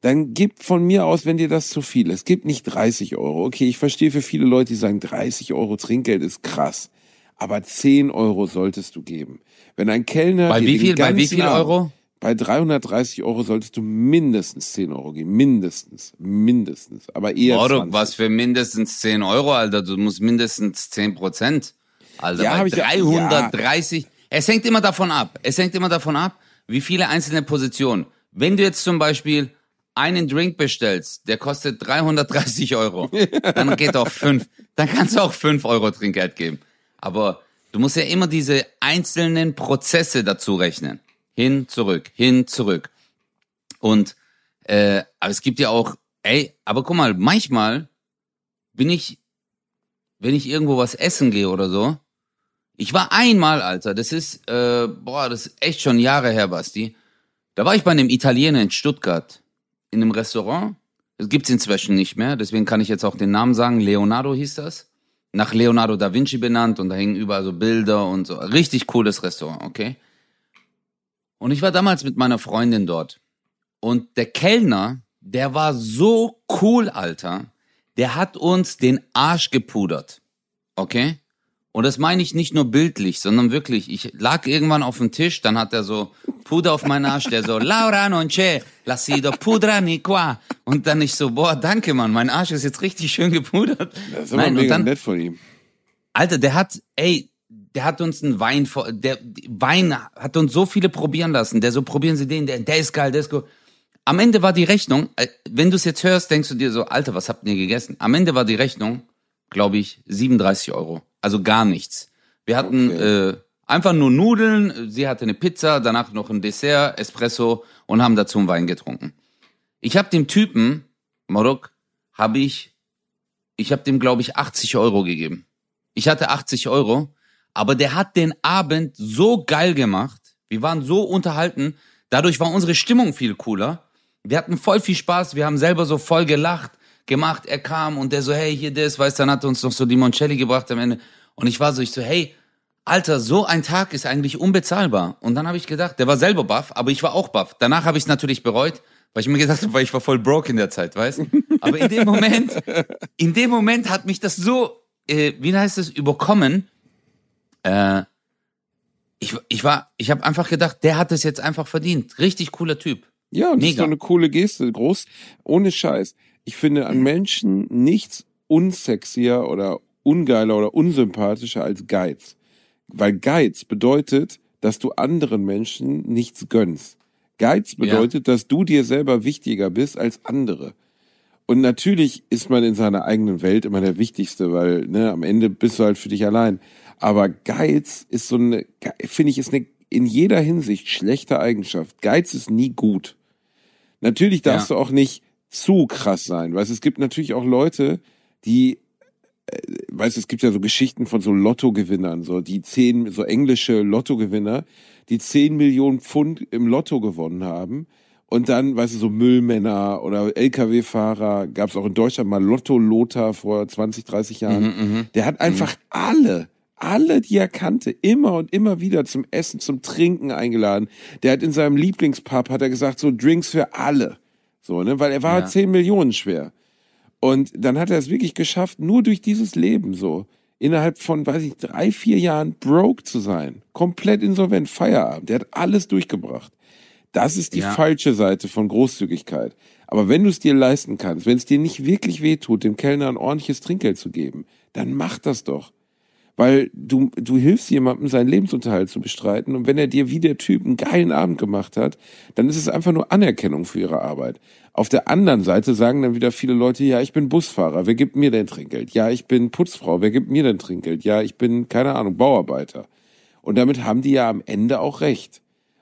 Dann gib von mir aus, wenn dir das zu viel ist, gib nicht 30 Euro. Okay, ich verstehe für viele Leute, die sagen, 30 Euro Trinkgeld ist krass. Aber 10 Euro solltest du geben. Wenn ein Kellner Bei wie viel, bei wie viel Euro? Bei 330 Euro solltest du mindestens 10 Euro geben. Mindestens. Mindestens. Aber eher Boah, du, 20. was für mindestens 10 Euro, Alter. Du musst mindestens 10 Prozent. Alter, Ja, bei hab ich ja- 330. Es hängt immer davon ab. Es hängt immer davon ab, wie viele einzelne Positionen. Wenn du jetzt zum Beispiel einen Drink bestellst, der kostet 330 Euro, [LAUGHS] dann geht auch fünf, dann kannst du auch 5 Euro Trinkgeld geben. Aber du musst ja immer diese einzelnen Prozesse dazu rechnen. Hin, zurück, hin, zurück. Und äh, aber es gibt ja auch, ey, aber guck mal, manchmal bin ich, wenn ich irgendwo was essen gehe oder so, Ich war einmal, Alter, das ist, äh, boah, das ist echt schon Jahre her, Basti. Da war ich bei einem Italiener in Stuttgart in einem Restaurant. Das gibt's inzwischen nicht mehr, deswegen kann ich jetzt auch den Namen sagen. Leonardo hieß das. Nach Leonardo da Vinci benannt und da hängen überall so Bilder und so. Richtig cooles Restaurant, okay? Und ich war damals mit meiner Freundin dort. Und der Kellner, der war so cool, Alter. Der hat uns den Arsch gepudert. Okay? Und das meine ich nicht nur bildlich, sondern wirklich. Ich lag irgendwann auf dem Tisch, dann hat er so Puder auf meinen Arsch, der so, [LAUGHS] Laura non c'è, la sido pudra ni qua. Und dann ich so, boah, danke, Mann, mein Arsch ist jetzt richtig schön gepudert. Das ist aber Nein, mega dann, nett von ihm. Alter, der hat, ey, der hat uns einen Wein vor, der Wein hat uns so viele probieren lassen. Der so, probieren Sie den, der, der ist geil, der ist gut. Am Ende war die Rechnung, äh, wenn du es jetzt hörst, denkst du dir so, Alter, was habt ihr gegessen? Am Ende war die Rechnung, glaube ich, 37 Euro. Also gar nichts. Wir hatten Okay. äh, einfach nur Nudeln, sie hatte eine Pizza, danach noch ein Dessert, Espresso und haben dazu einen Wein getrunken. Ich habe dem Typen, Morok, habe ich, ich habe dem, glaube ich, 80 Euro gegeben. Ich hatte 80 Euro, aber der hat den Abend so geil gemacht. Wir waren so unterhalten. Dadurch war unsere Stimmung viel cooler. Wir hatten voll viel Spaß. Wir haben selber so voll gelacht, gemacht. Er kam und der so, hey, hier das, weißt, dann hat er uns noch so Limoncelli gebracht am Ende. Und ich war so, ich so, hey, Alter, so ein Tag ist eigentlich unbezahlbar. Und dann habe ich gedacht, der war selber baff, aber ich war auch baff. Danach habe ich es natürlich bereut, weil ich mir gesagt habe, weil ich war voll broke in der Zeit, weißt? Aber in dem Moment, in dem Moment hat mich das so, äh, wie heißt es, überkommen. Äh, ich, ich war, ich habe einfach gedacht, der hat es jetzt einfach verdient. Richtig cooler Typ. Ja, und das ist Mega. doch eine coole Geste, groß, ohne Scheiß. Ich finde an Menschen nichts unsexier oder ungeiler oder unsympathischer als Geiz. Weil Geiz bedeutet, dass du anderen Menschen nichts gönnst. Geiz bedeutet, dass du dir selber wichtiger bist als andere. Und natürlich ist man in seiner eigenen Welt immer der Wichtigste, weil ne, am Ende bist du halt für dich allein. Aber Geiz ist so eine, finde ich, ist eine in jeder Hinsicht schlechte Eigenschaft. Geiz ist nie gut. Natürlich darfst Ja. du auch nicht zu krass sein, weil es gibt natürlich auch Leute, die, äh, weißt du, es gibt ja so Geschichten von so Lottogewinnern, so die zehn, so englische Lottogewinner, die zehn Millionen Pfund im Lotto gewonnen haben. Und dann, weißt du, so Müllmänner oder LKW-Fahrer, gab es auch in Deutschland mal Lotto-Lothar vor 20, 30 Jahren. Der hat einfach alle, alle, die er kannte, immer und immer wieder zum Essen, zum Trinken eingeladen. Der hat in seinem Lieblingspub, hat er gesagt, so Drinks für alle. So, ne, weil er war Ja. halt 10 Millionen schwer. Und dann hat er es wirklich geschafft, nur durch dieses Leben so, innerhalb von, weiß ich, drei, vier Jahren broke zu sein. Komplett insolvent, Feierabend. Der hat alles durchgebracht. Das ist die Ja. falsche Seite von Großzügigkeit. Aber wenn du es dir leisten kannst, wenn es dir nicht wirklich wehtut, dem Kellner ein ordentliches Trinkgeld zu geben, dann mach das doch. Weil du, du hilfst jemandem, seinen Lebensunterhalt zu bestreiten. Und wenn er dir wie der Typ einen geilen Abend gemacht hat, dann ist es einfach nur Anerkennung für ihre Arbeit. Auf der anderen Seite sagen dann wieder viele Leute, ja, ich bin Busfahrer, wer gibt mir denn Trinkgeld? Ja, ich bin Putzfrau, wer gibt mir denn Trinkgeld? Ja, ich bin, keine Ahnung, Bauarbeiter. Und damit haben die ja am Ende auch recht.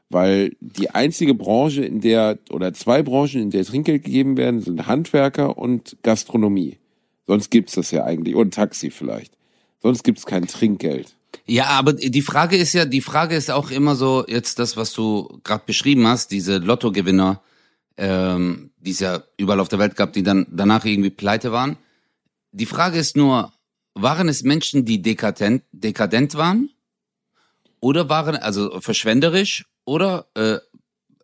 Weil die einzige Branche, in der, oder zwei Branchen, in der Trinkgeld gegeben werden, sind Handwerker und Gastronomie. Sonst gibt's das ja eigentlich. Und Taxi vielleicht. Sonst gibt's kein Trinkgeld. Ja, aber die Frage ist ja, die Frage ist auch immer so, jetzt das, was du gerade beschrieben hast, diese Lottogewinner, ähm, die es ja überall auf der Welt gab, die dann danach irgendwie pleite waren. Die Frage ist nur, waren es Menschen, die dekadent, dekadent waren? Oder waren, also verschwenderisch oder, äh,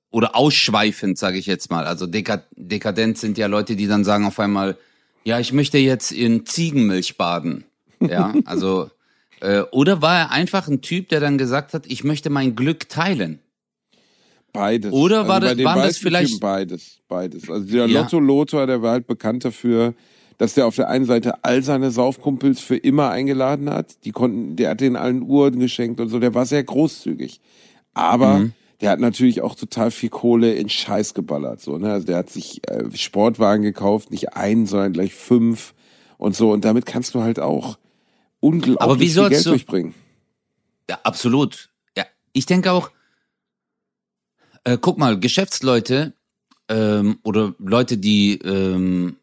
oder ausschweifend, sage ich jetzt mal. Also deka dekadent sind ja Leute, die dann sagen auf einmal, ja, ich möchte jetzt in Ziegenmilch baden. Ja, also äh, oder war er einfach ein Typ, der dann gesagt hat, ich möchte mein Glück teilen? Beides. Oder war bei das- waren das vielleicht- Typen beides, beides. Also der Ja. Lotto Lothar, der war halt bekannt dafür, dass der auf der einen Seite all seine Saufkumpels für immer eingeladen hat. Die konnten, der hat denen allen Uhren geschenkt und so. Der war sehr großzügig. Aber Mhm. der hat natürlich auch total viel Kohle in Scheiß geballert. So, ne? Also der hat sich äh, Sportwagen gekauft, nicht einen, sondern gleich fünf und so. Und damit kannst du halt auch unglaublich Aber wie viel Geld du- durchbringen. Ja, absolut. Ja, ich denke auch, äh, guck mal, Geschäftsleute ähm, oder Leute, die ähm,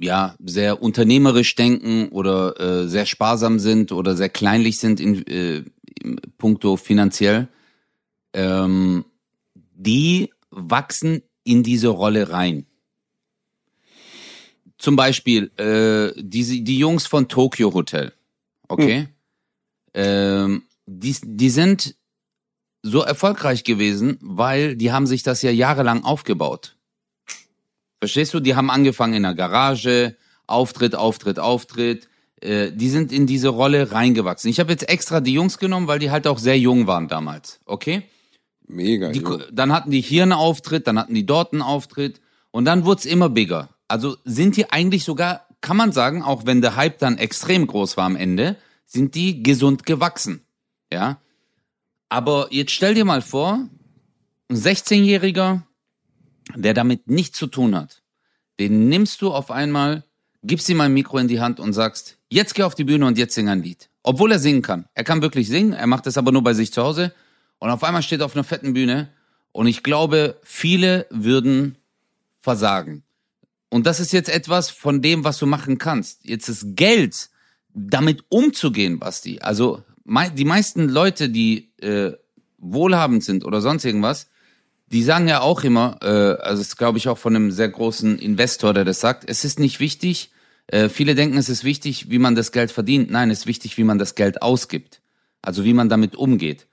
ja sehr unternehmerisch denken oder äh, sehr sparsam sind oder sehr kleinlich sind in, äh, in puncto finanziell, ähm, die wachsen in diese Rolle rein. Zum Beispiel äh, die, die Jungs von Tokyo Hotel, okay? Hm. Ähm, die, die sind so erfolgreich gewesen, weil die haben sich das ja jahrelang aufgebaut. Verstehst du? Die haben angefangen in der Garage, Auftritt, Auftritt, Auftritt. Äh, die sind in diese Rolle reingewachsen. Ich habe jetzt extra die Jungs genommen, weil die halt auch sehr jung waren damals. Okay? Mega. Die, dann hatten die hier einen Auftritt, dann hatten die dort einen Auftritt und dann wurde es immer bigger. Also sind die eigentlich sogar, kann man sagen, auch wenn der Hype dann extrem groß war am Ende, sind die gesund gewachsen. Ja. Aber jetzt stell dir mal vor, ein 16-Jähriger, der damit nichts zu tun hat, den nimmst du auf einmal, gibst ihm ein Mikro in die Hand und sagst, jetzt geh auf die Bühne und jetzt sing ein Lied. Obwohl er singen kann. Er kann wirklich singen, er macht es aber nur bei sich zu Hause. Und auf einmal steht er auf einer fetten Bühne und ich glaube, viele würden versagen. Und das ist jetzt etwas von dem, was du machen kannst. Jetzt ist Geld, damit umzugehen, Basti. Also die meisten Leute, die äh, wohlhabend sind oder sonst irgendwas, die sagen ja auch immer, äh, also es glaube ich auch von einem sehr großen Investor, der das sagt, es ist nicht wichtig, äh, viele denken, es ist wichtig, wie man das Geld verdient. Nein, es ist wichtig, wie man das Geld ausgibt. Also wie man damit umgeht.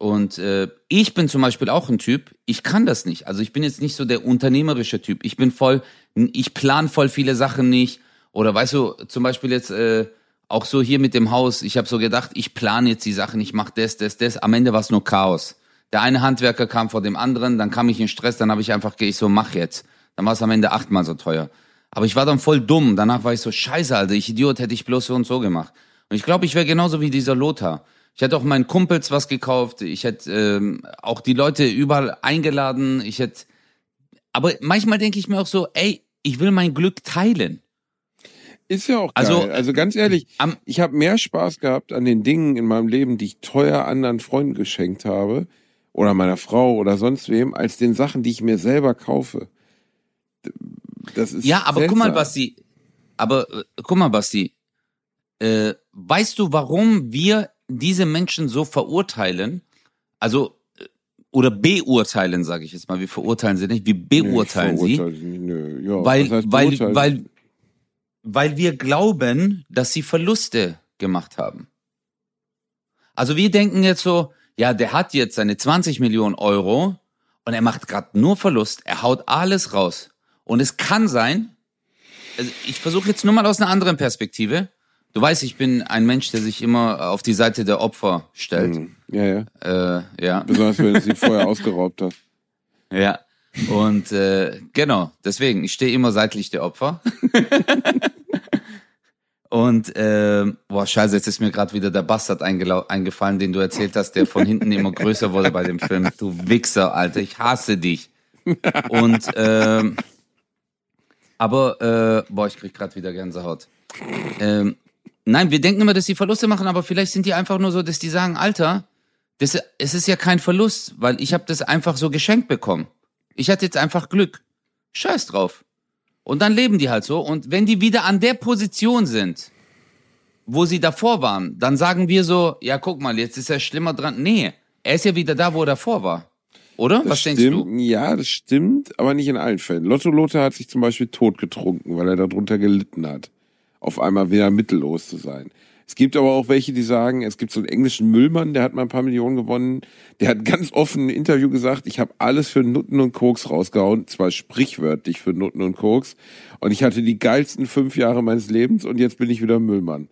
Und äh, ich bin zum Beispiel auch ein Typ, ich kann das nicht. Also ich bin jetzt nicht so der unternehmerische Typ. Ich bin voll, ich plan voll viele Sachen nicht. Oder weißt du, zum Beispiel jetzt äh, auch so hier mit dem Haus, ich habe so gedacht, ich plane jetzt die Sachen, ich mache das, das, das. Am Ende war es nur Chaos. Der eine Handwerker kam vor dem anderen, dann kam ich in Stress, dann habe ich einfach, ich so, mach jetzt. Dann war es am Ende achtmal so teuer. Aber ich war dann voll dumm. Danach war ich so, scheiße, Alter, ich Idiot, hätte ich bloß so und so gemacht. Und ich glaube, ich wäre genauso wie dieser Lothar. Ich hätte auch meinen Kumpels was gekauft. Ich hätte ähm, auch die Leute überall eingeladen. Ich hätte. Aber manchmal denke ich mir auch so, ey, ich will mein Glück teilen. Ist ja auch also, geil. Also, also ganz ehrlich, am, ich habe mehr Spaß gehabt an den Dingen in meinem Leben, die ich teuer anderen Freunden geschenkt habe, oder meiner Frau oder sonst wem, als den Sachen, die ich mir selber kaufe. Das ist ja, aber seltsam. guck mal, Basti. Aber äh, guck mal, Basti. Äh, weißt du, warum wir diese Menschen so verurteilen? Also äh, oder beurteilen, sage ich jetzt mal. Wir verurteilen sie nicht. Wir beurteilen nee, sie, nö. Ja, weil weil weil weil wir glauben, dass sie Verluste gemacht haben. Also wir denken jetzt so, ja, der hat jetzt seine 20 Millionen Euro und er macht gerade nur Verlust. Er haut alles raus. Und es kann sein, also ich versuche jetzt nur mal aus einer anderen Perspektive. Du weißt, ich bin ein Mensch, der sich immer auf die Seite der Opfer stellt. Mhm. Ja, ja. Äh, ja. Besonders wenn du sie [LAUGHS] vorher ausgeraubt hast. Ja. Und äh, genau, deswegen, ich stehe immer seitlich der Opfer. [LAUGHS] Und äh, boah, scheiße, jetzt ist mir gerade wieder der Bastard eingefallen, den du erzählt hast, der von hinten immer größer wurde bei dem Film. Du Wichser, Alter, ich hasse dich. Und ähm, aber äh, boah, ich krieg gerade wieder Gänsehaut. Ähm, nein, wir denken immer, dass die Verluste machen, aber vielleicht sind die einfach nur so, dass die sagen, Alter, das, es ist ja kein Verlust, weil ich habe das einfach so geschenkt bekommen. Ich hatte jetzt einfach Glück. Scheiß drauf. Und dann leben die halt so. Und wenn die wieder an der Position sind, wo sie davor waren, dann sagen wir so, ja, guck mal, jetzt ist er schlimmer dran. Nee, er ist ja wieder da, wo er davor war. Oder? Das Was stimmt, denkst du? Ja, das stimmt, aber nicht in allen Fällen. Lotto Lothar hat sich zum Beispiel tot getrunken, weil er darunter gelitten hat. Auf einmal wieder mittellos zu sein. Es gibt aber auch welche, die sagen, es gibt so einen englischen Müllmann, der hat mal ein paar Millionen gewonnen. Der hat ganz offen im Interview gesagt, ich habe alles für Nutten und Koks rausgehauen, zwar sprichwörtlich für Nutten und Koks. Und ich hatte die geilsten fünf Jahre meines Lebens und jetzt bin ich wieder Müllmann.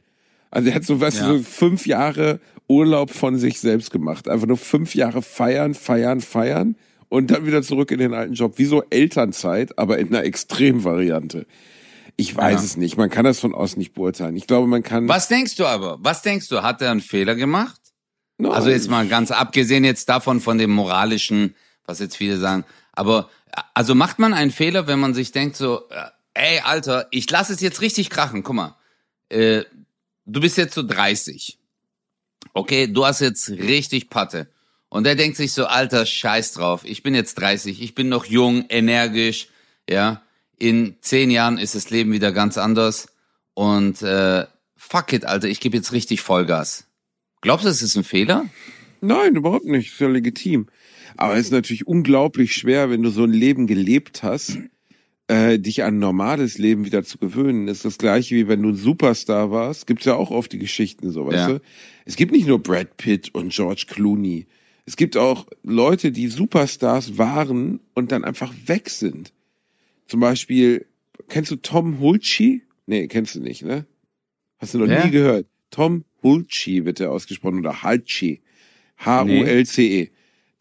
Also er hat so, weißt ja. du, so fünf Jahre Urlaub von sich selbst gemacht. Einfach nur fünf Jahre feiern, feiern, feiern und dann wieder zurück in den alten Job. Wie so Elternzeit, aber in einer Extremvariante. Ich weiß ja. es nicht. Man kann das von außen nicht beurteilen. Ich glaube, man kann. Was denkst du aber? Was denkst du? Hat er einen Fehler gemacht? Nein. Also jetzt mal ganz abgesehen jetzt davon von dem moralischen, was jetzt viele sagen. Aber also macht man einen Fehler, wenn man sich denkt so, äh, ey Alter, ich lasse es jetzt richtig krachen. Guck mal, äh, du bist jetzt so 30. Okay, du hast jetzt richtig Patte. Und der denkt sich so, Alter, scheiß drauf. Ich bin jetzt 30. Ich bin noch jung, energisch. Ja, In zehn Jahren ist das Leben wieder ganz anders. Und äh, fuck it, Alter, ich gebe jetzt richtig Vollgas. Glaubst du, es ist ein Fehler? Nein, überhaupt nicht. Ist ja legitim. Aber es ist natürlich unglaublich schwer, wenn du so ein Leben gelebt hast, äh, dich an ein normales Leben wieder zu gewöhnen. Das ist das gleiche wie wenn du ein Superstar warst. Gibt's ja auch oft die Geschichten so, weißt Ja. du? Es gibt nicht nur Brad Pitt und George Clooney. Es gibt auch Leute, die Superstars waren und dann einfach weg sind. Zum Beispiel, kennst du Tom Hulci? Nee, kennst du nicht, ne? Hast du noch Wer? nie gehört. Tom Hulci wird er ausgesprochen oder Halci. H-U-L-C-E.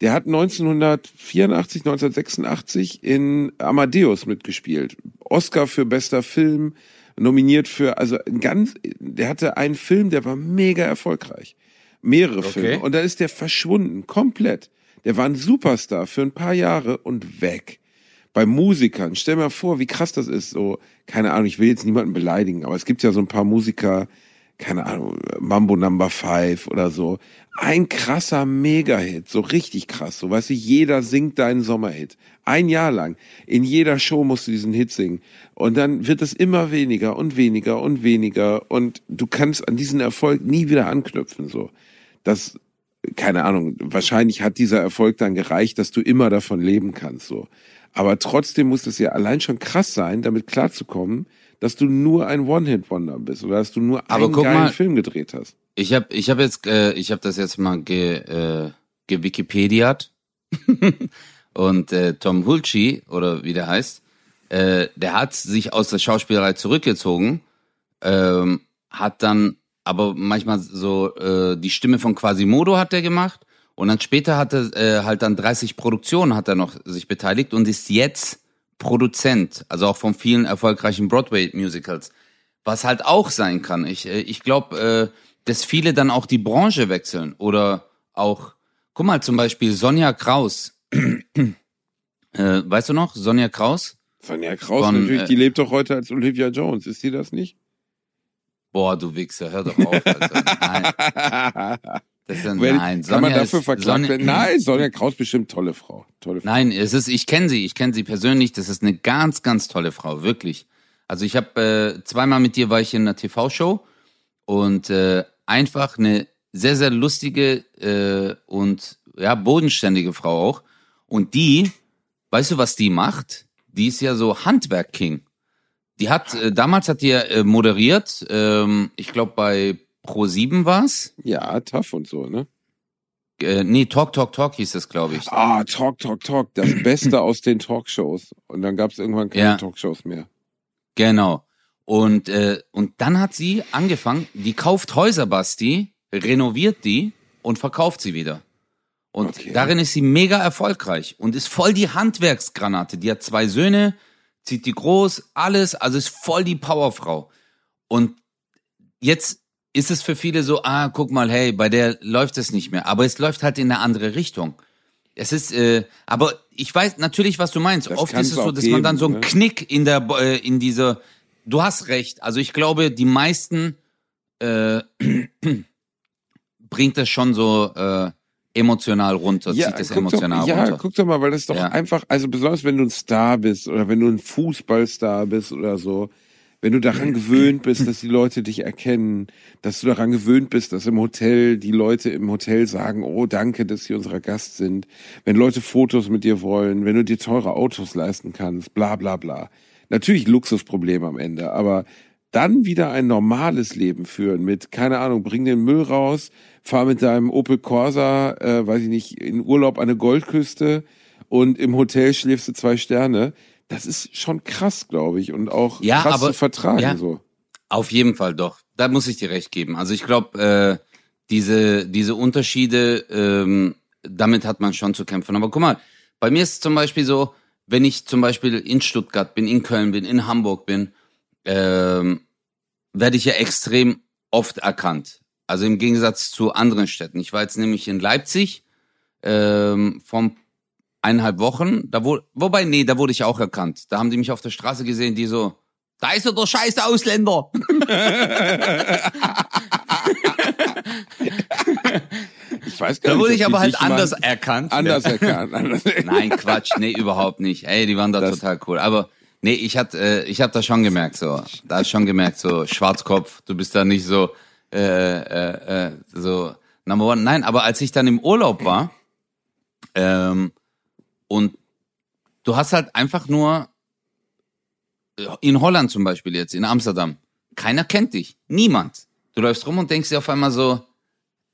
Der hat 1984, 1986 in Amadeus mitgespielt. Oscar für bester Film, nominiert für, also ganz, der hatte einen Film, der war mega erfolgreich. Mehrere Filme. Und dann ist der verschwunden, komplett. Der war ein Superstar für ein paar Jahre und weg. Bei Musikern, stell mal vor, wie krass das ist. So, keine Ahnung, ich will jetzt niemanden beleidigen, aber es gibt ja so ein paar Musiker, keine Ahnung, Mambo Number Five oder so. Ein krasser Mega-Hit, so richtig krass. So, weißt du, jeder singt deinen Sommerhit. Ein Jahr lang. In jeder Show musst du diesen Hit singen. Und dann wird es immer weniger und weniger und weniger. Und du kannst an diesen Erfolg nie wieder anknüpfen, so. Das, keine Ahnung, wahrscheinlich hat dieser Erfolg dann gereicht, dass du immer davon leben kannst, so. Aber trotzdem muss es ja allein schon krass sein, damit klarzukommen, dass du nur ein One-Hit-Wonder bist oder dass du nur Aber einen geilen mal- Film gedreht hast. Ich habe ich hab jetzt, äh, ich habe das jetzt mal ge, äh, gewikipediat. [LAUGHS] Und äh, Tom Hulci, oder wie der heißt, äh, der hat sich aus der Schauspielerei zurückgezogen, ähm, hat dann aber manchmal so äh, die Stimme von Quasimodo hat er gemacht und dann später hat er äh, halt dann 30 Produktionen hat er noch sich beteiligt und ist jetzt Produzent, also auch von vielen erfolgreichen Broadway-Musicals. Was halt auch sein kann. Ich, äh, ich glaube, äh, dass viele dann auch die Branche wechseln oder auch, guck mal, zum Beispiel Sonja Kraus. äh, weißt du noch, Sonja Kraus? Sonja Kraus Von, natürlich, äh, die lebt doch heute als Olivia Jones. Ist die das nicht? Boah, du Wichser, hör doch auf. Alter. Nein, [LAUGHS] das Wenn, nein, kann man Sonja dafür verklagt Sonja- werden? Nein, Sonja Kraus bestimmt tolle Frau. Tolle Frau. Nein, es ist, ich kenne sie, ich kenne sie persönlich. Das ist eine ganz, ganz tolle Frau, wirklich. Also ich habe äh, zweimal mit dir war ich in einer TV-Show und äh, einfach eine sehr, sehr lustige äh, und ja bodenständige Frau auch. Und die, weißt du, was die macht? Die ist ja so Handwerk-King. Die hat äh, damals hat die ja, äh, moderiert. Ähm, ich glaube bei Pro 7 war's. Ja, tough und so, ne? Äh, nee, Talk Talk Talk hieß das, glaube ich. Ah, Talk, Talk, Talk. Das [CLEARS THROAT] Beste aus den Talkshows. Und dann gab es irgendwann keine Ja. Talkshows mehr. Genau. Und, äh, und dann hat sie angefangen, die kauft Häuser, Basti, renoviert die und verkauft sie wieder. Und Okay. darin ist sie mega erfolgreich und ist voll die Handwerksgranate. Die hat zwei Söhne, zieht die groß, alles, also ist voll die Powerfrau. Und jetzt ist es für viele so, ah, guck mal, hey, bei der läuft es nicht mehr. Aber es läuft halt in eine andere Richtung. Es ist, äh, aber ich weiß natürlich, was du meinst. Das Oft ist es so, dass man dann geben, so einen ne? Knick in der, äh, in dieser, du hast recht. Also ich glaube, die meisten äh, [CLEARS THROAT] bringt das schon so äh, emotional runter, zieht das guck emotional doch, ja, runter. guck doch mal, weil das doch Ja. einfach, also besonders wenn du ein Star bist oder wenn du ein Fußballstar bist oder so, wenn du daran gewöhnt bist, dass die Leute dich erkennen, dass du daran gewöhnt bist, dass im Hotel die Leute im Hotel sagen, oh danke, dass sie unser Gast sind, wenn Leute Fotos mit dir wollen, wenn du dir teure Autos leisten kannst, bla bla bla. Natürlich Luxusproblem am Ende, aber dann wieder ein normales Leben führen mit, keine Ahnung, bring den Müll raus, fahr mit deinem Opel Corsa, äh, weiß ich nicht, in Urlaub an eine Goldküste und im Hotel schläfst du zwei Sterne. Das ist schon krass, glaube ich, und auch Ja, krass aber- zu vertragen. ja. So. Auf jeden Fall doch. Da muss ich dir recht geben. Also ich glaube, äh, diese, diese Unterschiede, ähm, damit hat man schon zu kämpfen. Aber guck mal, bei mir ist es zum Beispiel so, wenn ich zum Beispiel in Stuttgart bin, in Köln bin, in Hamburg bin, ähm, werde ich ja extrem oft erkannt. Also im Gegensatz zu anderen Städten. Ich war jetzt nämlich in Leipzig ähm, vor eineinhalb Wochen. Da wo, wobei, nee, da wurde ich auch erkannt. Da haben die mich auf der Straße gesehen, die so, da ist doch der scheiß Ausländer. [LAUGHS] Ich weiß gar Da nicht, wurde ob ich aber halt anders erkannt. anders [LAUGHS] erkannt. Anders Nein, Quatsch, nee, überhaupt nicht. Ey, die waren da Das- total cool. Aber Nee, ich hat, äh, ich hab da schon gemerkt, so, da ist schon gemerkt, so Schwarzkopf, du bist da nicht so, äh, äh, äh, so Number One. Nein, aber als ich dann im Urlaub war, ähm, und du hast halt einfach nur in Holland zum Beispiel jetzt, in Amsterdam, keiner kennt dich, niemand. Du läufst rum und denkst dir auf einmal so,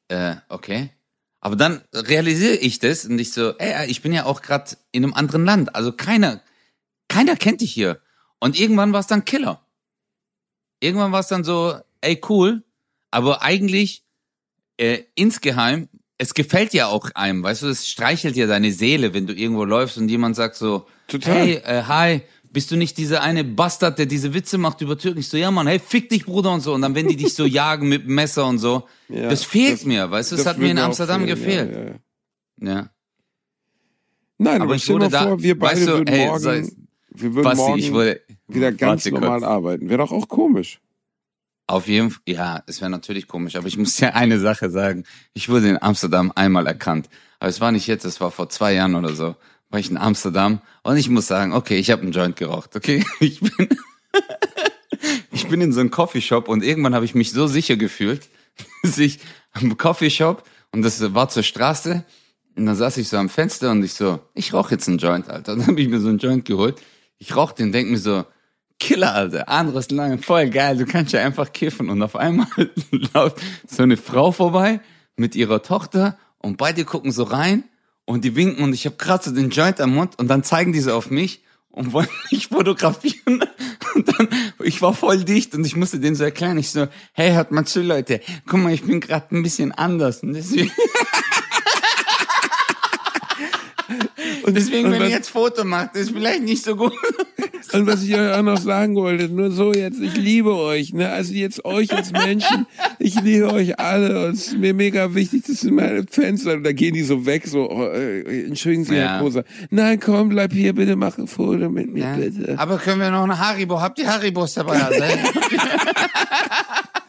äh, okay. Aber dann realisiere ich das und ich so, ey, ich bin ja auch gerade in einem anderen Land, also keiner, keiner kennt dich hier. Und irgendwann war es dann Killer. Irgendwann war es dann so, ey, cool, aber eigentlich äh, insgeheim, es gefällt ja auch einem, weißt du, es streichelt ja deine Seele, wenn du irgendwo läufst und jemand sagt so, Total. hey, äh, hi, bist du nicht dieser eine Bastard, der diese Witze macht über Türken? Ich so, ja Mann, hey, fick dich, Bruder und so. Und dann, wenn die dich so [LAUGHS] jagen mit dem Messer und so, Ja, das fehlt das- mir, weißt du, das, hat mir in Amsterdam fehlen, gefehlt. Ja, ja, ja. Nein, Aber aber ich wurde da- vor, wir beide weißt du, würden ey, morgen, sei- wir würden Basti, morgen ich wurde, wieder ganz normal arbeiten. Wäre doch auch komisch. Auf jeden Fall, ja, es wäre natürlich komisch, aber ich muss ja eine Sache sagen. Ich wurde in Amsterdam einmal erkannt. Aber es war nicht jetzt, es war vor zwei Jahren oder so. War ich in Amsterdam und ich muss sagen, okay, ich habe einen Joint geraucht, okay? [LAUGHS] Ich bin, [LAUGHS] ich bin in so einem Coffeeshop und irgendwann habe ich mich so sicher gefühlt, [LAUGHS] dass ich am Coffeeshop und das war zur Straße und dann saß ich so am Fenster und ich so, ich rauche jetzt einen Joint, Alter. Und dann habe ich mir so einen Joint geholt. Ich rauche den, denk mir so, Killer, Alter. Anderes lange, voll geil. Du kannst ja einfach kiffen. Und auf einmal [LAUGHS] läuft so eine Frau vorbei mit ihrer Tochter und beide gucken so rein und die winken und ich habe gerade so den Joint am Mund und dann zeigen die so auf mich und wollen [LAUGHS] mich fotografieren. Und dann, ich war voll dicht und ich musste denen so erklären. Ich so, hey, hört mal zu, Leute. Guck mal, ich bin gerade ein bisschen anders. Und deswegen, [LAUGHS] und deswegen und wenn ihr was- jetzt Foto macht, ist vielleicht nicht so gut. [LAUGHS] Und was ich euch auch noch sagen wollte, nur so jetzt, ich liebe euch, ne? Also jetzt euch als Menschen, ich liebe euch alle und es ist mir mega wichtig, dass ihr meine Fans. Und da gehen die so weg, so, oh, äh, entschuldigen Sie, Ja. Herr Koser. Nein, komm, bleib hier, bitte mach ein Foto mit mir, Ja. bitte. Aber können wir noch eine Haribo? Habt ihr Haribos dabei? [LAUGHS] Also, [LAUGHS]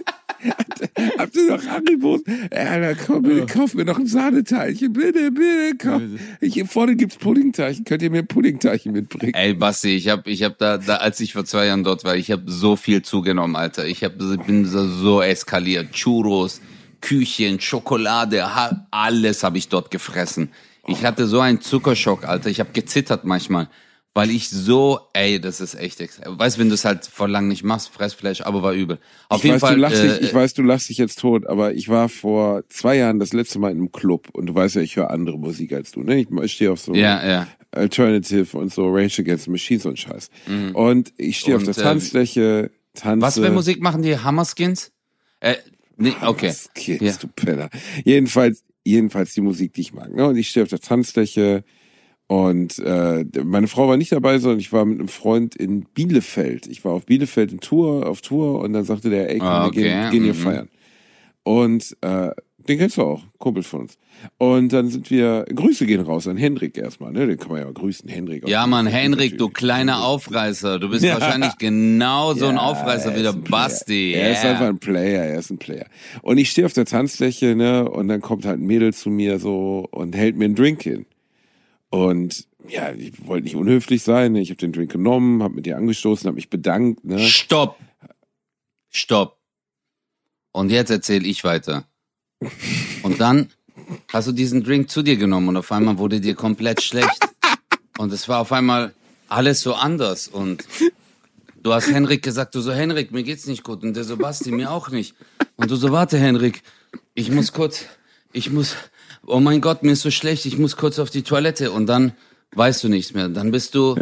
Habt ihr noch Haribos? Ja, komm, bitte, kauf mir noch ein Sahneteilchen, bitte, bitte, komm. Hier vorne gibt's Puddingteilchen, könnt ihr mir Puddingteilchen mitbringen? Ey, Basti, ich hab, ich hab da, da, als ich vor zwei Jahren dort war, ich hab so viel zugenommen, Alter. Ich hab, bin so, so eskaliert. Churros, Küchen, Schokolade, alles habe ich dort gefressen. Ich hatte so einen Zuckerschock, Alter. Ich hab gezittert manchmal, weil ich so, ey, das ist echt, ex- weißt, wenn du es halt vor lang nicht machst, Fressfleisch, aber war übel. Auf ich jeden weiß, Fall. du lachst äh, dich, ich weiß, du lachst dich jetzt tot, aber ich war vor zwei Jahren das letzte Mal in einem Club und du weißt ja, ich höre andere Musik als du, ne? Ich, ich stehe auf so Ja, ja. Alternative und so Rage Against Machines und Scheiß. Und ich stehe auf der äh, Tanzfläche, tanze. Was für Musik machen die? Hammerskins? Äh, nee, okay. Geht's, Ja. du Penner. Jedenfalls, jedenfalls die Musik, die ich mag. Ne? Und ich stehe auf der Tanzfläche und äh, meine Frau war nicht dabei, sondern ich war mit einem Freund in Bielefeld. Ich war auf Bielefeld in Tour, auf Tour und dann sagte der, ey, komm, Ah, wir gehen, okay, gehen hier mhm. feiern. Und äh, den kennst du auch, Kumpel von uns. Und dann sind wir, Grüße gehen raus an Hendrik erstmal, ne? Den kann man ja grüßen, Hendrik. Ja, Mann, Henrik, du kleiner Aufreißer. Du bist [LAUGHS] Ja. wahrscheinlich genau so ein Ja, Aufreißer er wie der ist ein. Basti. Er ist Yeah. einfach ein Player, er ist ein Player. Und ich stehe auf der Tanzfläche, ne, und dann kommt halt ein Mädel zu mir so und hält mir einen Drink hin. Und ja, ich wollte nicht unhöflich sein, ne? ich habe den Drink genommen, habe mit ihr angestoßen, habe mich bedankt, ne? Stopp. Stopp. Und jetzt erzähle ich weiter. Und dann hast du diesen Drink zu dir genommen und auf einmal wurde dir komplett schlecht. Und es war auf einmal alles so anders. Und du hast Henrik gesagt, du so, Henrik, mir geht's nicht gut. Und der so, Basti, mir auch nicht. Und du so, warte, Henrik, ich muss kurz, ich muss, oh mein Gott, mir ist so schlecht, ich muss kurz auf die Toilette. Und dann weißt du nichts mehr. Dann bist du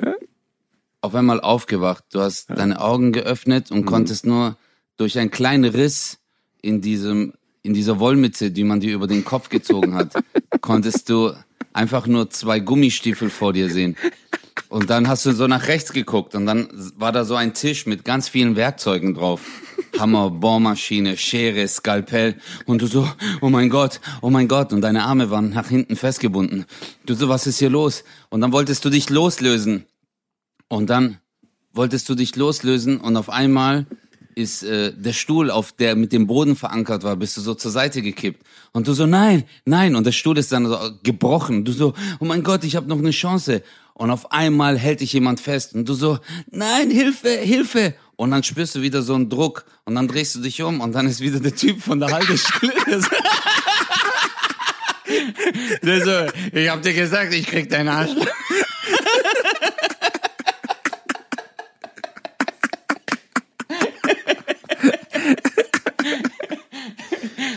auf einmal aufgewacht. Du hast deine Augen geöffnet und konntest nur durch einen kleinen Riss in diesem, in dieser Wollmütze, die man dir über den Kopf gezogen hat, [LAUGHS] konntest du einfach nur zwei Gummistiefel vor dir sehen. Und dann hast du so nach rechts geguckt und dann war da so ein Tisch mit ganz vielen Werkzeugen drauf. Hammer, Bohrmaschine, Schere, Skalpell. Und du so, oh mein Gott, oh mein Gott. Und deine Arme waren nach hinten festgebunden. Du so, was ist hier los? Und dann wolltest du dich loslösen. Und dann wolltest du dich loslösen und auf einmal ist äh, der Stuhl, auf der mit dem Boden verankert war, bist du so zur Seite gekippt. Und du so, nein, nein. Und der Stuhl ist dann so gebrochen. Du so, oh mein Gott, ich habe noch eine Chance. Und auf einmal hält dich jemand fest. Und du so, nein, Hilfe, Hilfe. Und dann spürst du wieder so einen Druck. Und dann drehst du dich um und dann ist wieder der Typ von der Haltestelle. [LAUGHS] der so, ich hab dir gesagt, ich krieg deinen Arsch.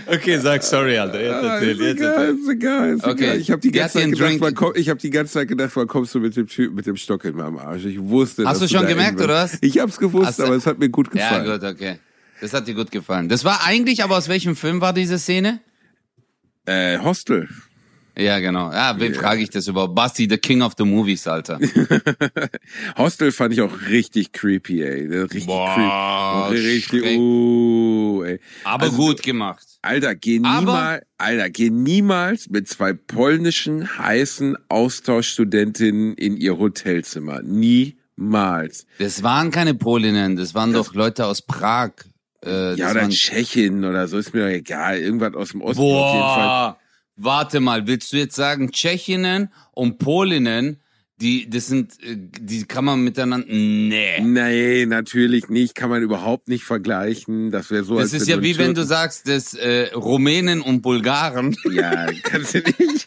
Okay, sag sorry, Alter. Jetzt Ah, erzähl, ist jetzt egal, ist egal, ist Okay. egal. Ich habe die, ganze Zeit gedacht, komm, ich hab die ganze Zeit gedacht, wann kommst du mit dem Typ mit dem Stock in meinem Arsch? Ich wusste. Hast dass du schon gemerkt, oder was? Ich hab's gewusst, Hast aber es hat mir gut Ja, gefallen. gut, okay. Das hat dir gut gefallen. Das war eigentlich, aber aus welchem Film war diese Szene? Äh, Hostel. Ja, genau. Ja, wen frage ich das überhaupt? Basti, the king of the movies, Alter. [LAUGHS] Hostel fand ich auch richtig creepy, ey. Richtig Boah, creepy. Richtig, uh, ey. Aber Also, gut gemacht. Alter, geh niemals, Alter, geh niemals mit zwei polnischen heißen Austauschstudentinnen in ihr Hotelzimmer. Niemals. Das waren keine Polinnen, das waren doch Leute aus Prag. Äh, Ja, das oder waren, Tschechien oder so, ist mir doch egal. Irgendwas aus dem Osten auf jeden Fall. Boah, warte mal, willst du jetzt sagen, Tschechinnen und Polinnen, die, das sind, äh, die kann man miteinander, nee. Nee, natürlich nicht. Kann man überhaupt nicht vergleichen. Das wäre so, Das ist ja wie einen wenn du Türken- sagst, dass äh, Rumänen und Bulgaren. Ja, [LAUGHS] kannst du nicht.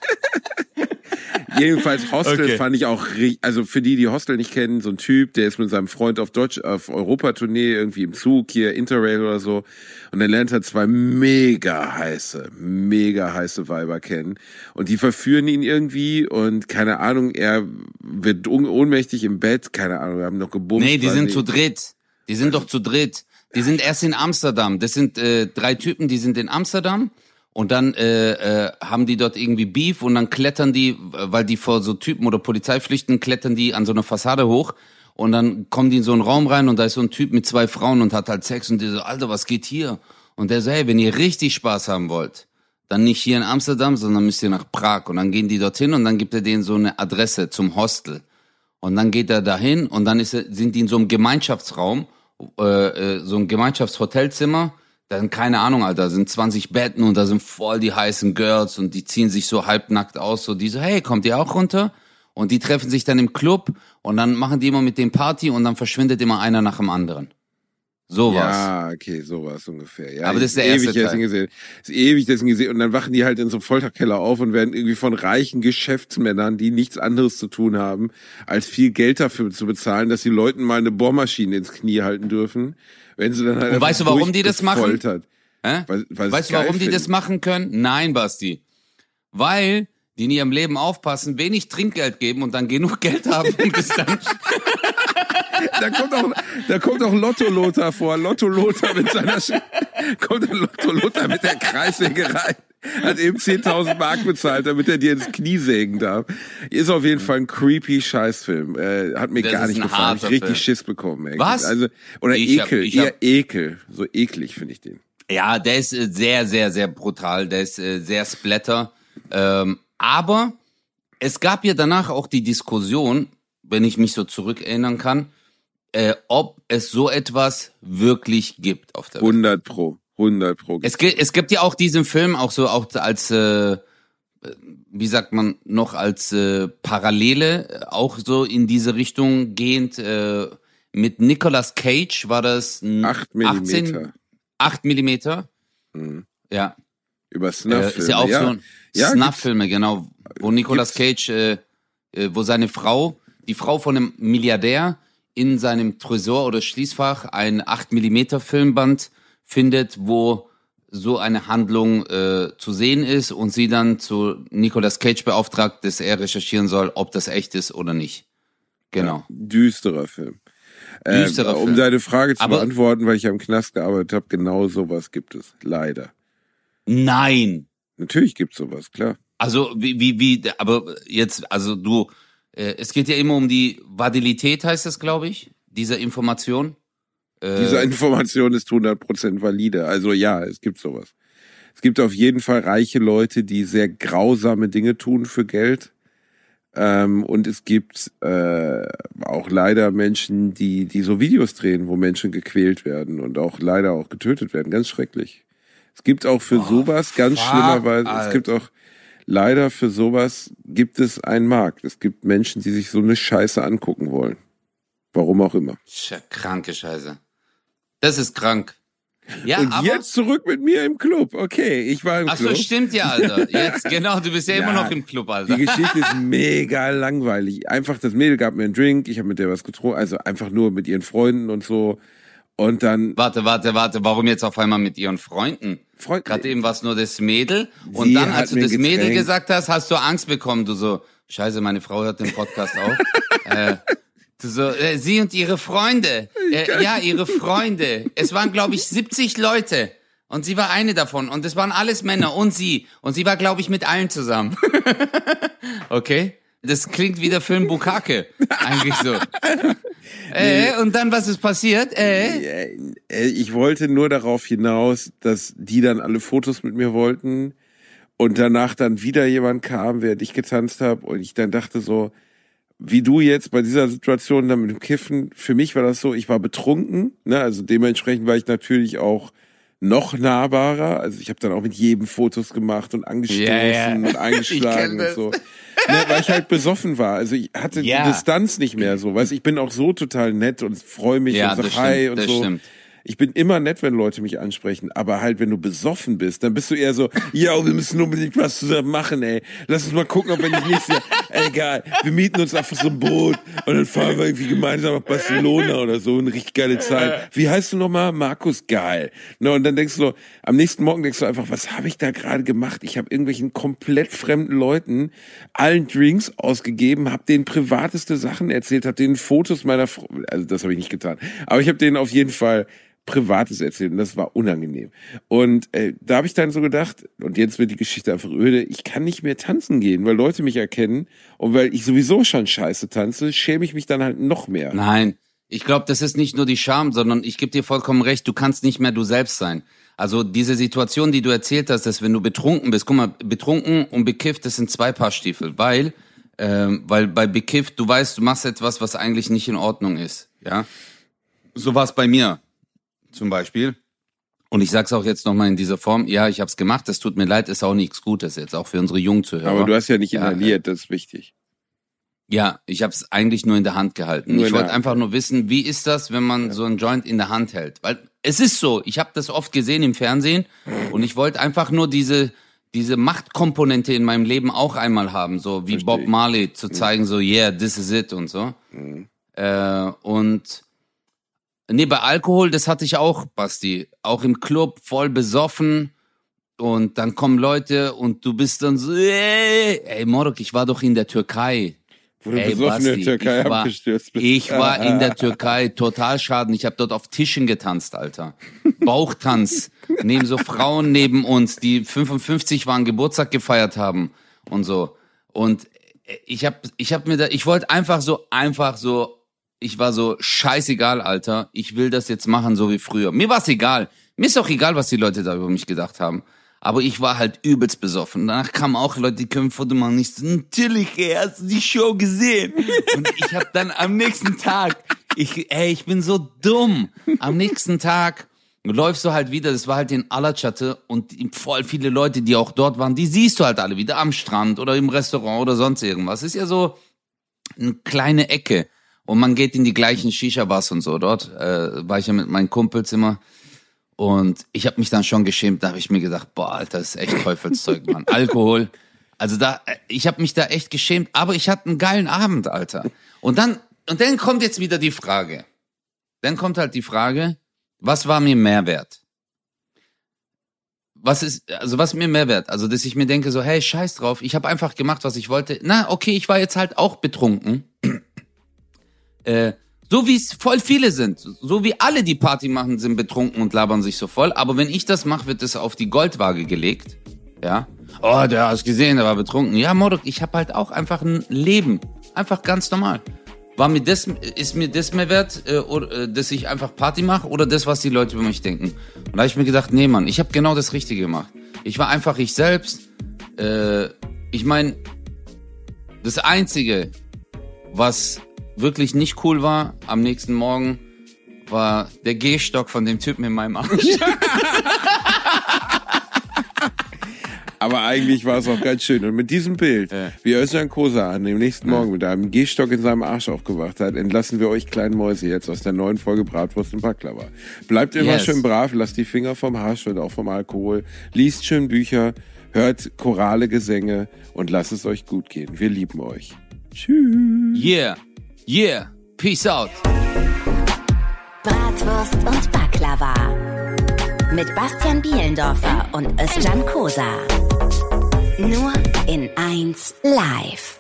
Jedenfalls Hostel Okay. fand ich auch richtig, also für die, die Hostel nicht kennen, so ein Typ, der ist mit seinem Freund auf Deutsch, auf Europatournee, irgendwie im Zug, hier Interrail oder so. Und dann lernt er zwei mega heiße, mega heiße Weiber kennen. Und die verführen ihn irgendwie und keine Ahnung, er wird ohnmächtig im Bett, keine Ahnung, wir haben noch gebumst. Nee, die sind nicht. zu dritt. Die sind doch zu dritt. Die sind erst in Amsterdam. Das sind äh, drei Typen, die sind in Amsterdam und dann äh, äh, haben die dort irgendwie Beef und dann klettern die, weil die vor so Typen oder Polizei flüchten, klettern die an so eine Fassade hoch und dann kommen die in so einen Raum rein und da ist so ein Typ mit zwei Frauen und hat halt Sex und die so, Alter, was geht hier? Und der so, hey, wenn ihr richtig Spaß haben wollt, dann nicht hier in Amsterdam, sondern müsst ihr nach Prag. Und dann gehen die dorthin und dann gibt er denen so eine Adresse zum Hostel. Und dann geht er dahin und dann ist er, sind die in so einem Gemeinschaftsraum, äh, äh, so ein Gemeinschaftshotelzimmer. Dann, keine Ahnung, Alter, sind 20 Betten und da sind voll die heißen Girls und die ziehen sich so halbnackt aus. So die so, hey, kommt ihr auch runter? Und die treffen sich dann im Club und dann machen die immer mit dem Party und dann verschwindet immer einer nach dem anderen. Sowas. Ja, okay, sowas ungefähr. Ja, Aber das ist der ewig erste dessen Teil. gesehen. Ist ewig dessen gesehen. Und dann wachen die halt in so einem Folterkeller auf und werden irgendwie von reichen Geschäftsmännern, die nichts anderes zu tun haben, als viel Geld dafür zu bezahlen, dass die Leuten mal eine Bohrmaschine ins Knie halten dürfen. Wenn sie dann halt Und weißt du, warum die das machen? Hä? Weil- weil weißt es du, warum geil die das finden. machen können? Nein, Basti. Weil die in ihrem Leben aufpassen, wenig Trinkgeld geben und dann genug [LAUGHS] Geld haben, um das dann Da kommt auch, da kommt auch Lotto Lothar vor. Lotto Lothar mit seiner, Sch kommt der Lotto Lothar mit der Kreissägerei. Hat eben 10.000 Mark bezahlt, damit er dir ins Knie sägen darf. Ist auf jeden Fall ein creepy Scheißfilm. Äh, hat mir Das gar nicht gefallen. Ich richtig Film. Schiss bekommen. Ey. Was? Also, oder Ich hab- Ekel. ich hab- eher Ekel. So eklig finde ich den. Ja, der ist äh, sehr, sehr, sehr brutal. Der ist äh, sehr splatter. Ähm, aber es gab ja danach auch die Diskussion, wenn ich mich so zurückerinnern kann, äh, ob es so etwas wirklich gibt auf der Welt. 100 pro. 100 pro. Es, gi- es gibt ja auch diesen Film auch so auch als äh, wie sagt man noch als äh, Parallele äh, auch so in diese Richtung gehend äh, mit Nicolas Cage war das ein 8 Millimeter. 8 Millimeter Mhm. ja Über äh, Snuff. ist ja auch so ein Ja, Snuff-Filme genau wo Nicolas Cage äh, äh, wo seine Frau die Frau von einem Milliardär in seinem Tresor oder Schließfach ein 8 Millimeter Filmband findet, wo so eine Handlung äh, zu sehen ist und sie dann zu Nicolas Cage beauftragt, dass er recherchieren soll, ob das echt ist oder nicht. Genau. Düsterer Film. Ähm, Düsterer um Film. deine Frage zu Aber- beantworten, weil ich am Knast gearbeitet habe, genau sowas gibt es. Leider. Nein. Natürlich gibt's sowas, klar. Also wie wie wie aber jetzt also du äh, es geht ja immer um die Validität heißt es, glaube ich, dieser Information. Äh, Diese Information ist 100% valide. Also ja, es gibt sowas. Es gibt auf jeden Fall reiche Leute, die sehr grausame Dinge tun für Geld. Ähm, und es gibt äh, auch leider Menschen, die, die so Videos drehen, wo Menschen gequält werden und auch leider auch getötet werden. Ganz schrecklich. Es gibt auch für oh, sowas ganz fuck, schlimmerweise, Alter. es gibt auch leider für sowas gibt es einen Markt. Es gibt Menschen, die sich so eine Scheiße angucken wollen. Warum auch immer. Tja, kranke Scheiße. Das ist krank. Ja, und aber, jetzt zurück mit mir im Club. Okay, ich war im ach Club. Ach so, stimmt ja, Alter. [LAUGHS] Jetzt, genau, du bist ja, ja, immer noch im Club, Alter. Die Geschichte ist mega langweilig. Einfach, das Mädel gab mir einen Drink, ich habe mit der was getrunken, also einfach nur mit ihren Freunden und so. Und dann. Warte, warte, warte, warum jetzt auf einmal mit ihren Freunden? Freund Gerade eben war es nur das Mädel. Und dann, als du das Mädel gesagt hast, hast du Angst bekommen. Du so, scheiße, meine Frau hört den Podcast auch. [LAUGHS] äh, so, äh, sie und ihre Freunde. Äh, ja, ihre Freunde. Es waren, glaube ich, 70 Leute. Und sie war eine davon. Und es waren alles Männer und sie. Und sie war, glaube ich, mit allen zusammen. [LAUGHS] okay? Das klingt wie der Film Bukake. Eigentlich so. [LAUGHS] äh, und dann, was ist passiert? Äh? äh? Ich wollte nur darauf hinaus, dass die dann alle Fotos mit mir wollten. Und danach dann wieder jemand kam, während ich getanzt habe. Und ich dann dachte so, wie du jetzt bei dieser Situation dann mit dem Kiffen, für mich war das so, ich war betrunken, ne? also dementsprechend war ich natürlich auch noch nahbarer. Also ich habe dann auch mit jedem Fotos gemacht und angestoßen yeah, yeah. und [LAUGHS] eingeschlagen und so. Ne, weil ich halt besoffen war. Also ich hatte ja. die Distanz nicht mehr so. Weißt ich bin auch so total nett und freue mich ja, und sag Hi und so. Stimmt ich bin immer nett, wenn Leute mich ansprechen, aber halt, wenn du besoffen bist, dann bist du eher so, ja, wir müssen unbedingt was zusammen machen, ey. Lass uns mal gucken, ob wir nicht nächstes Jahr, egal, wir mieten uns einfach so ein Boot und dann fahren wir irgendwie gemeinsam nach Barcelona oder so, eine richtig geile Zeit. Wie heißt du nochmal? Markus, geil. Ne, und dann denkst du, am nächsten Morgen denkst du einfach, was habe ich da gerade gemacht? Ich habe irgendwelchen komplett fremden Leuten allen Drinks ausgegeben, habe denen privateste Sachen erzählt, habe denen Fotos meiner, Frau, also das habe ich nicht getan, aber ich habe denen auf jeden Fall Privates erzählt und das war unangenehm. Und äh, da habe ich dann so gedacht, und jetzt wird die Geschichte einfach öde, ich kann nicht mehr tanzen gehen, weil Leute mich erkennen und weil ich sowieso schon scheiße tanze, schäme ich mich dann halt noch mehr. Nein, ich glaube, das ist nicht nur die Scham, sondern ich gebe dir vollkommen recht, du kannst nicht mehr du selbst sein. Also diese Situation, die du erzählt hast, dass wenn du betrunken bist, guck mal, betrunken und bekifft, das sind zwei Paar Stiefel, weil, ähm, weil bei bekifft, du weißt, du machst etwas, was eigentlich nicht in Ordnung ist, ja. So war es bei mir zum Beispiel. Und ich sag's auch jetzt nochmal in dieser Form, ja, ich habe es gemacht, es tut mir leid, ist auch nichts Gutes jetzt, auch für unsere Jungen zu hören. Aber du hast ja nicht inhaliert, ja, das ist wichtig. Ja, ich habe es eigentlich nur in der Hand gehalten. Nur ich wollte einfach nur wissen, wie ist das, wenn man ja. so ein Joint in der Hand hält? Weil es ist so, ich habe das oft gesehen im Fernsehen und ich wollte einfach nur diese diese Machtkomponente in meinem Leben auch einmal haben, so wie Versteh. Bob Marley zu zeigen, so yeah, this is it und so. Mhm. Äh, und Nee, bei Alkohol, das hatte ich auch, Basti. Auch im Club, voll besoffen. Und dann kommen Leute und du bist dann so, ey, ey Morok, ich war doch in der Türkei. Wo du ey, besoffen Basti, in der Türkei ich war, abgestürzt bist. Ich war in der [LAUGHS] Türkei, total schaden. Ich habe dort auf Tischen getanzt, Alter. Bauchtanz. neben so Frauen neben uns, die 55 waren, Geburtstag gefeiert haben und so. Und ich habe ich hab mir da, ich wollte einfach so, einfach so ich war so, scheißegal, Alter, ich will das jetzt machen, so wie früher. Mir war's egal. Mir ist auch egal, was die Leute da über mich gedacht haben. Aber ich war halt übelst besoffen. Danach kamen auch Leute, die können Foto machen. Ich so, natürlich, ey, hast du die Show gesehen? Und ich hab dann am nächsten Tag, ich, ey, ich bin so dumm. Am nächsten Tag läufst du halt wieder, das war halt in Alachatte und voll viele Leute, die auch dort waren, die siehst du halt alle wieder am Strand oder im Restaurant oder sonst irgendwas. Ist ja so eine kleine Ecke. Und man geht in die gleichen Shisha-Bars und so. Dort äh, war ich ja mit meinen Kumpels immer. Und ich habe mich dann schon geschämt. Da habe ich mir gedacht, boah, Alter, das ist echt Teufelszeug, Mann. [LAUGHS] Alkohol. Also da, ich habe mich da echt geschämt. Aber ich hatte einen geilen Abend, Alter. Und dann, und dann kommt jetzt wieder die Frage. Dann kommt halt die Frage, was war mir Mehrwert? Was ist, also was mir Mehrwert? Also, dass ich mir denke so, hey, scheiß drauf, ich habe einfach gemacht, was ich wollte. Na, okay, ich war jetzt halt auch betrunken. Äh, so wie es voll viele sind, so wie alle, die Party machen, sind betrunken und labern sich so voll. Aber wenn ich das mache, wird es auf die Goldwaage gelegt. Ja. Oh, der hast gesehen, der war betrunken. Ja, Modok, ich habe halt auch einfach ein Leben. Einfach ganz normal. War mir das, ist mir das mehr wert, äh, äh, dass ich einfach Party mache oder das, was die Leute über mich denken? Und da habe ich mir gedacht, nee, Mann, ich habe genau das Richtige gemacht. Ich war einfach ich selbst. Ich meine, Das Einzige, was wirklich nicht cool war am nächsten Morgen, war der Gehstock von dem Typen in meinem Arsch. [LAUGHS] Aber eigentlich war es auch ganz schön. Und mit diesem Bild, Ja. wie Özcan Kosa an dem nächsten Morgen mit einem Gehstock in seinem Arsch aufgewacht hat, entlassen wir euch kleinen Mäuse jetzt aus der neuen Folge Bratwurst und Baklava. Bleibt immer Yes. schön brav, lasst die Finger vom Hasch und auch vom Alkohol, liest schön Bücher, hört chorale Gesänge und lasst es euch gut gehen. Wir lieben euch. Tschüss. Yeah, yeah, peace out. Bratwurst und Baklava. Mit Bastian Bielendorfer und Özcan Kosa. Nur in 1 live.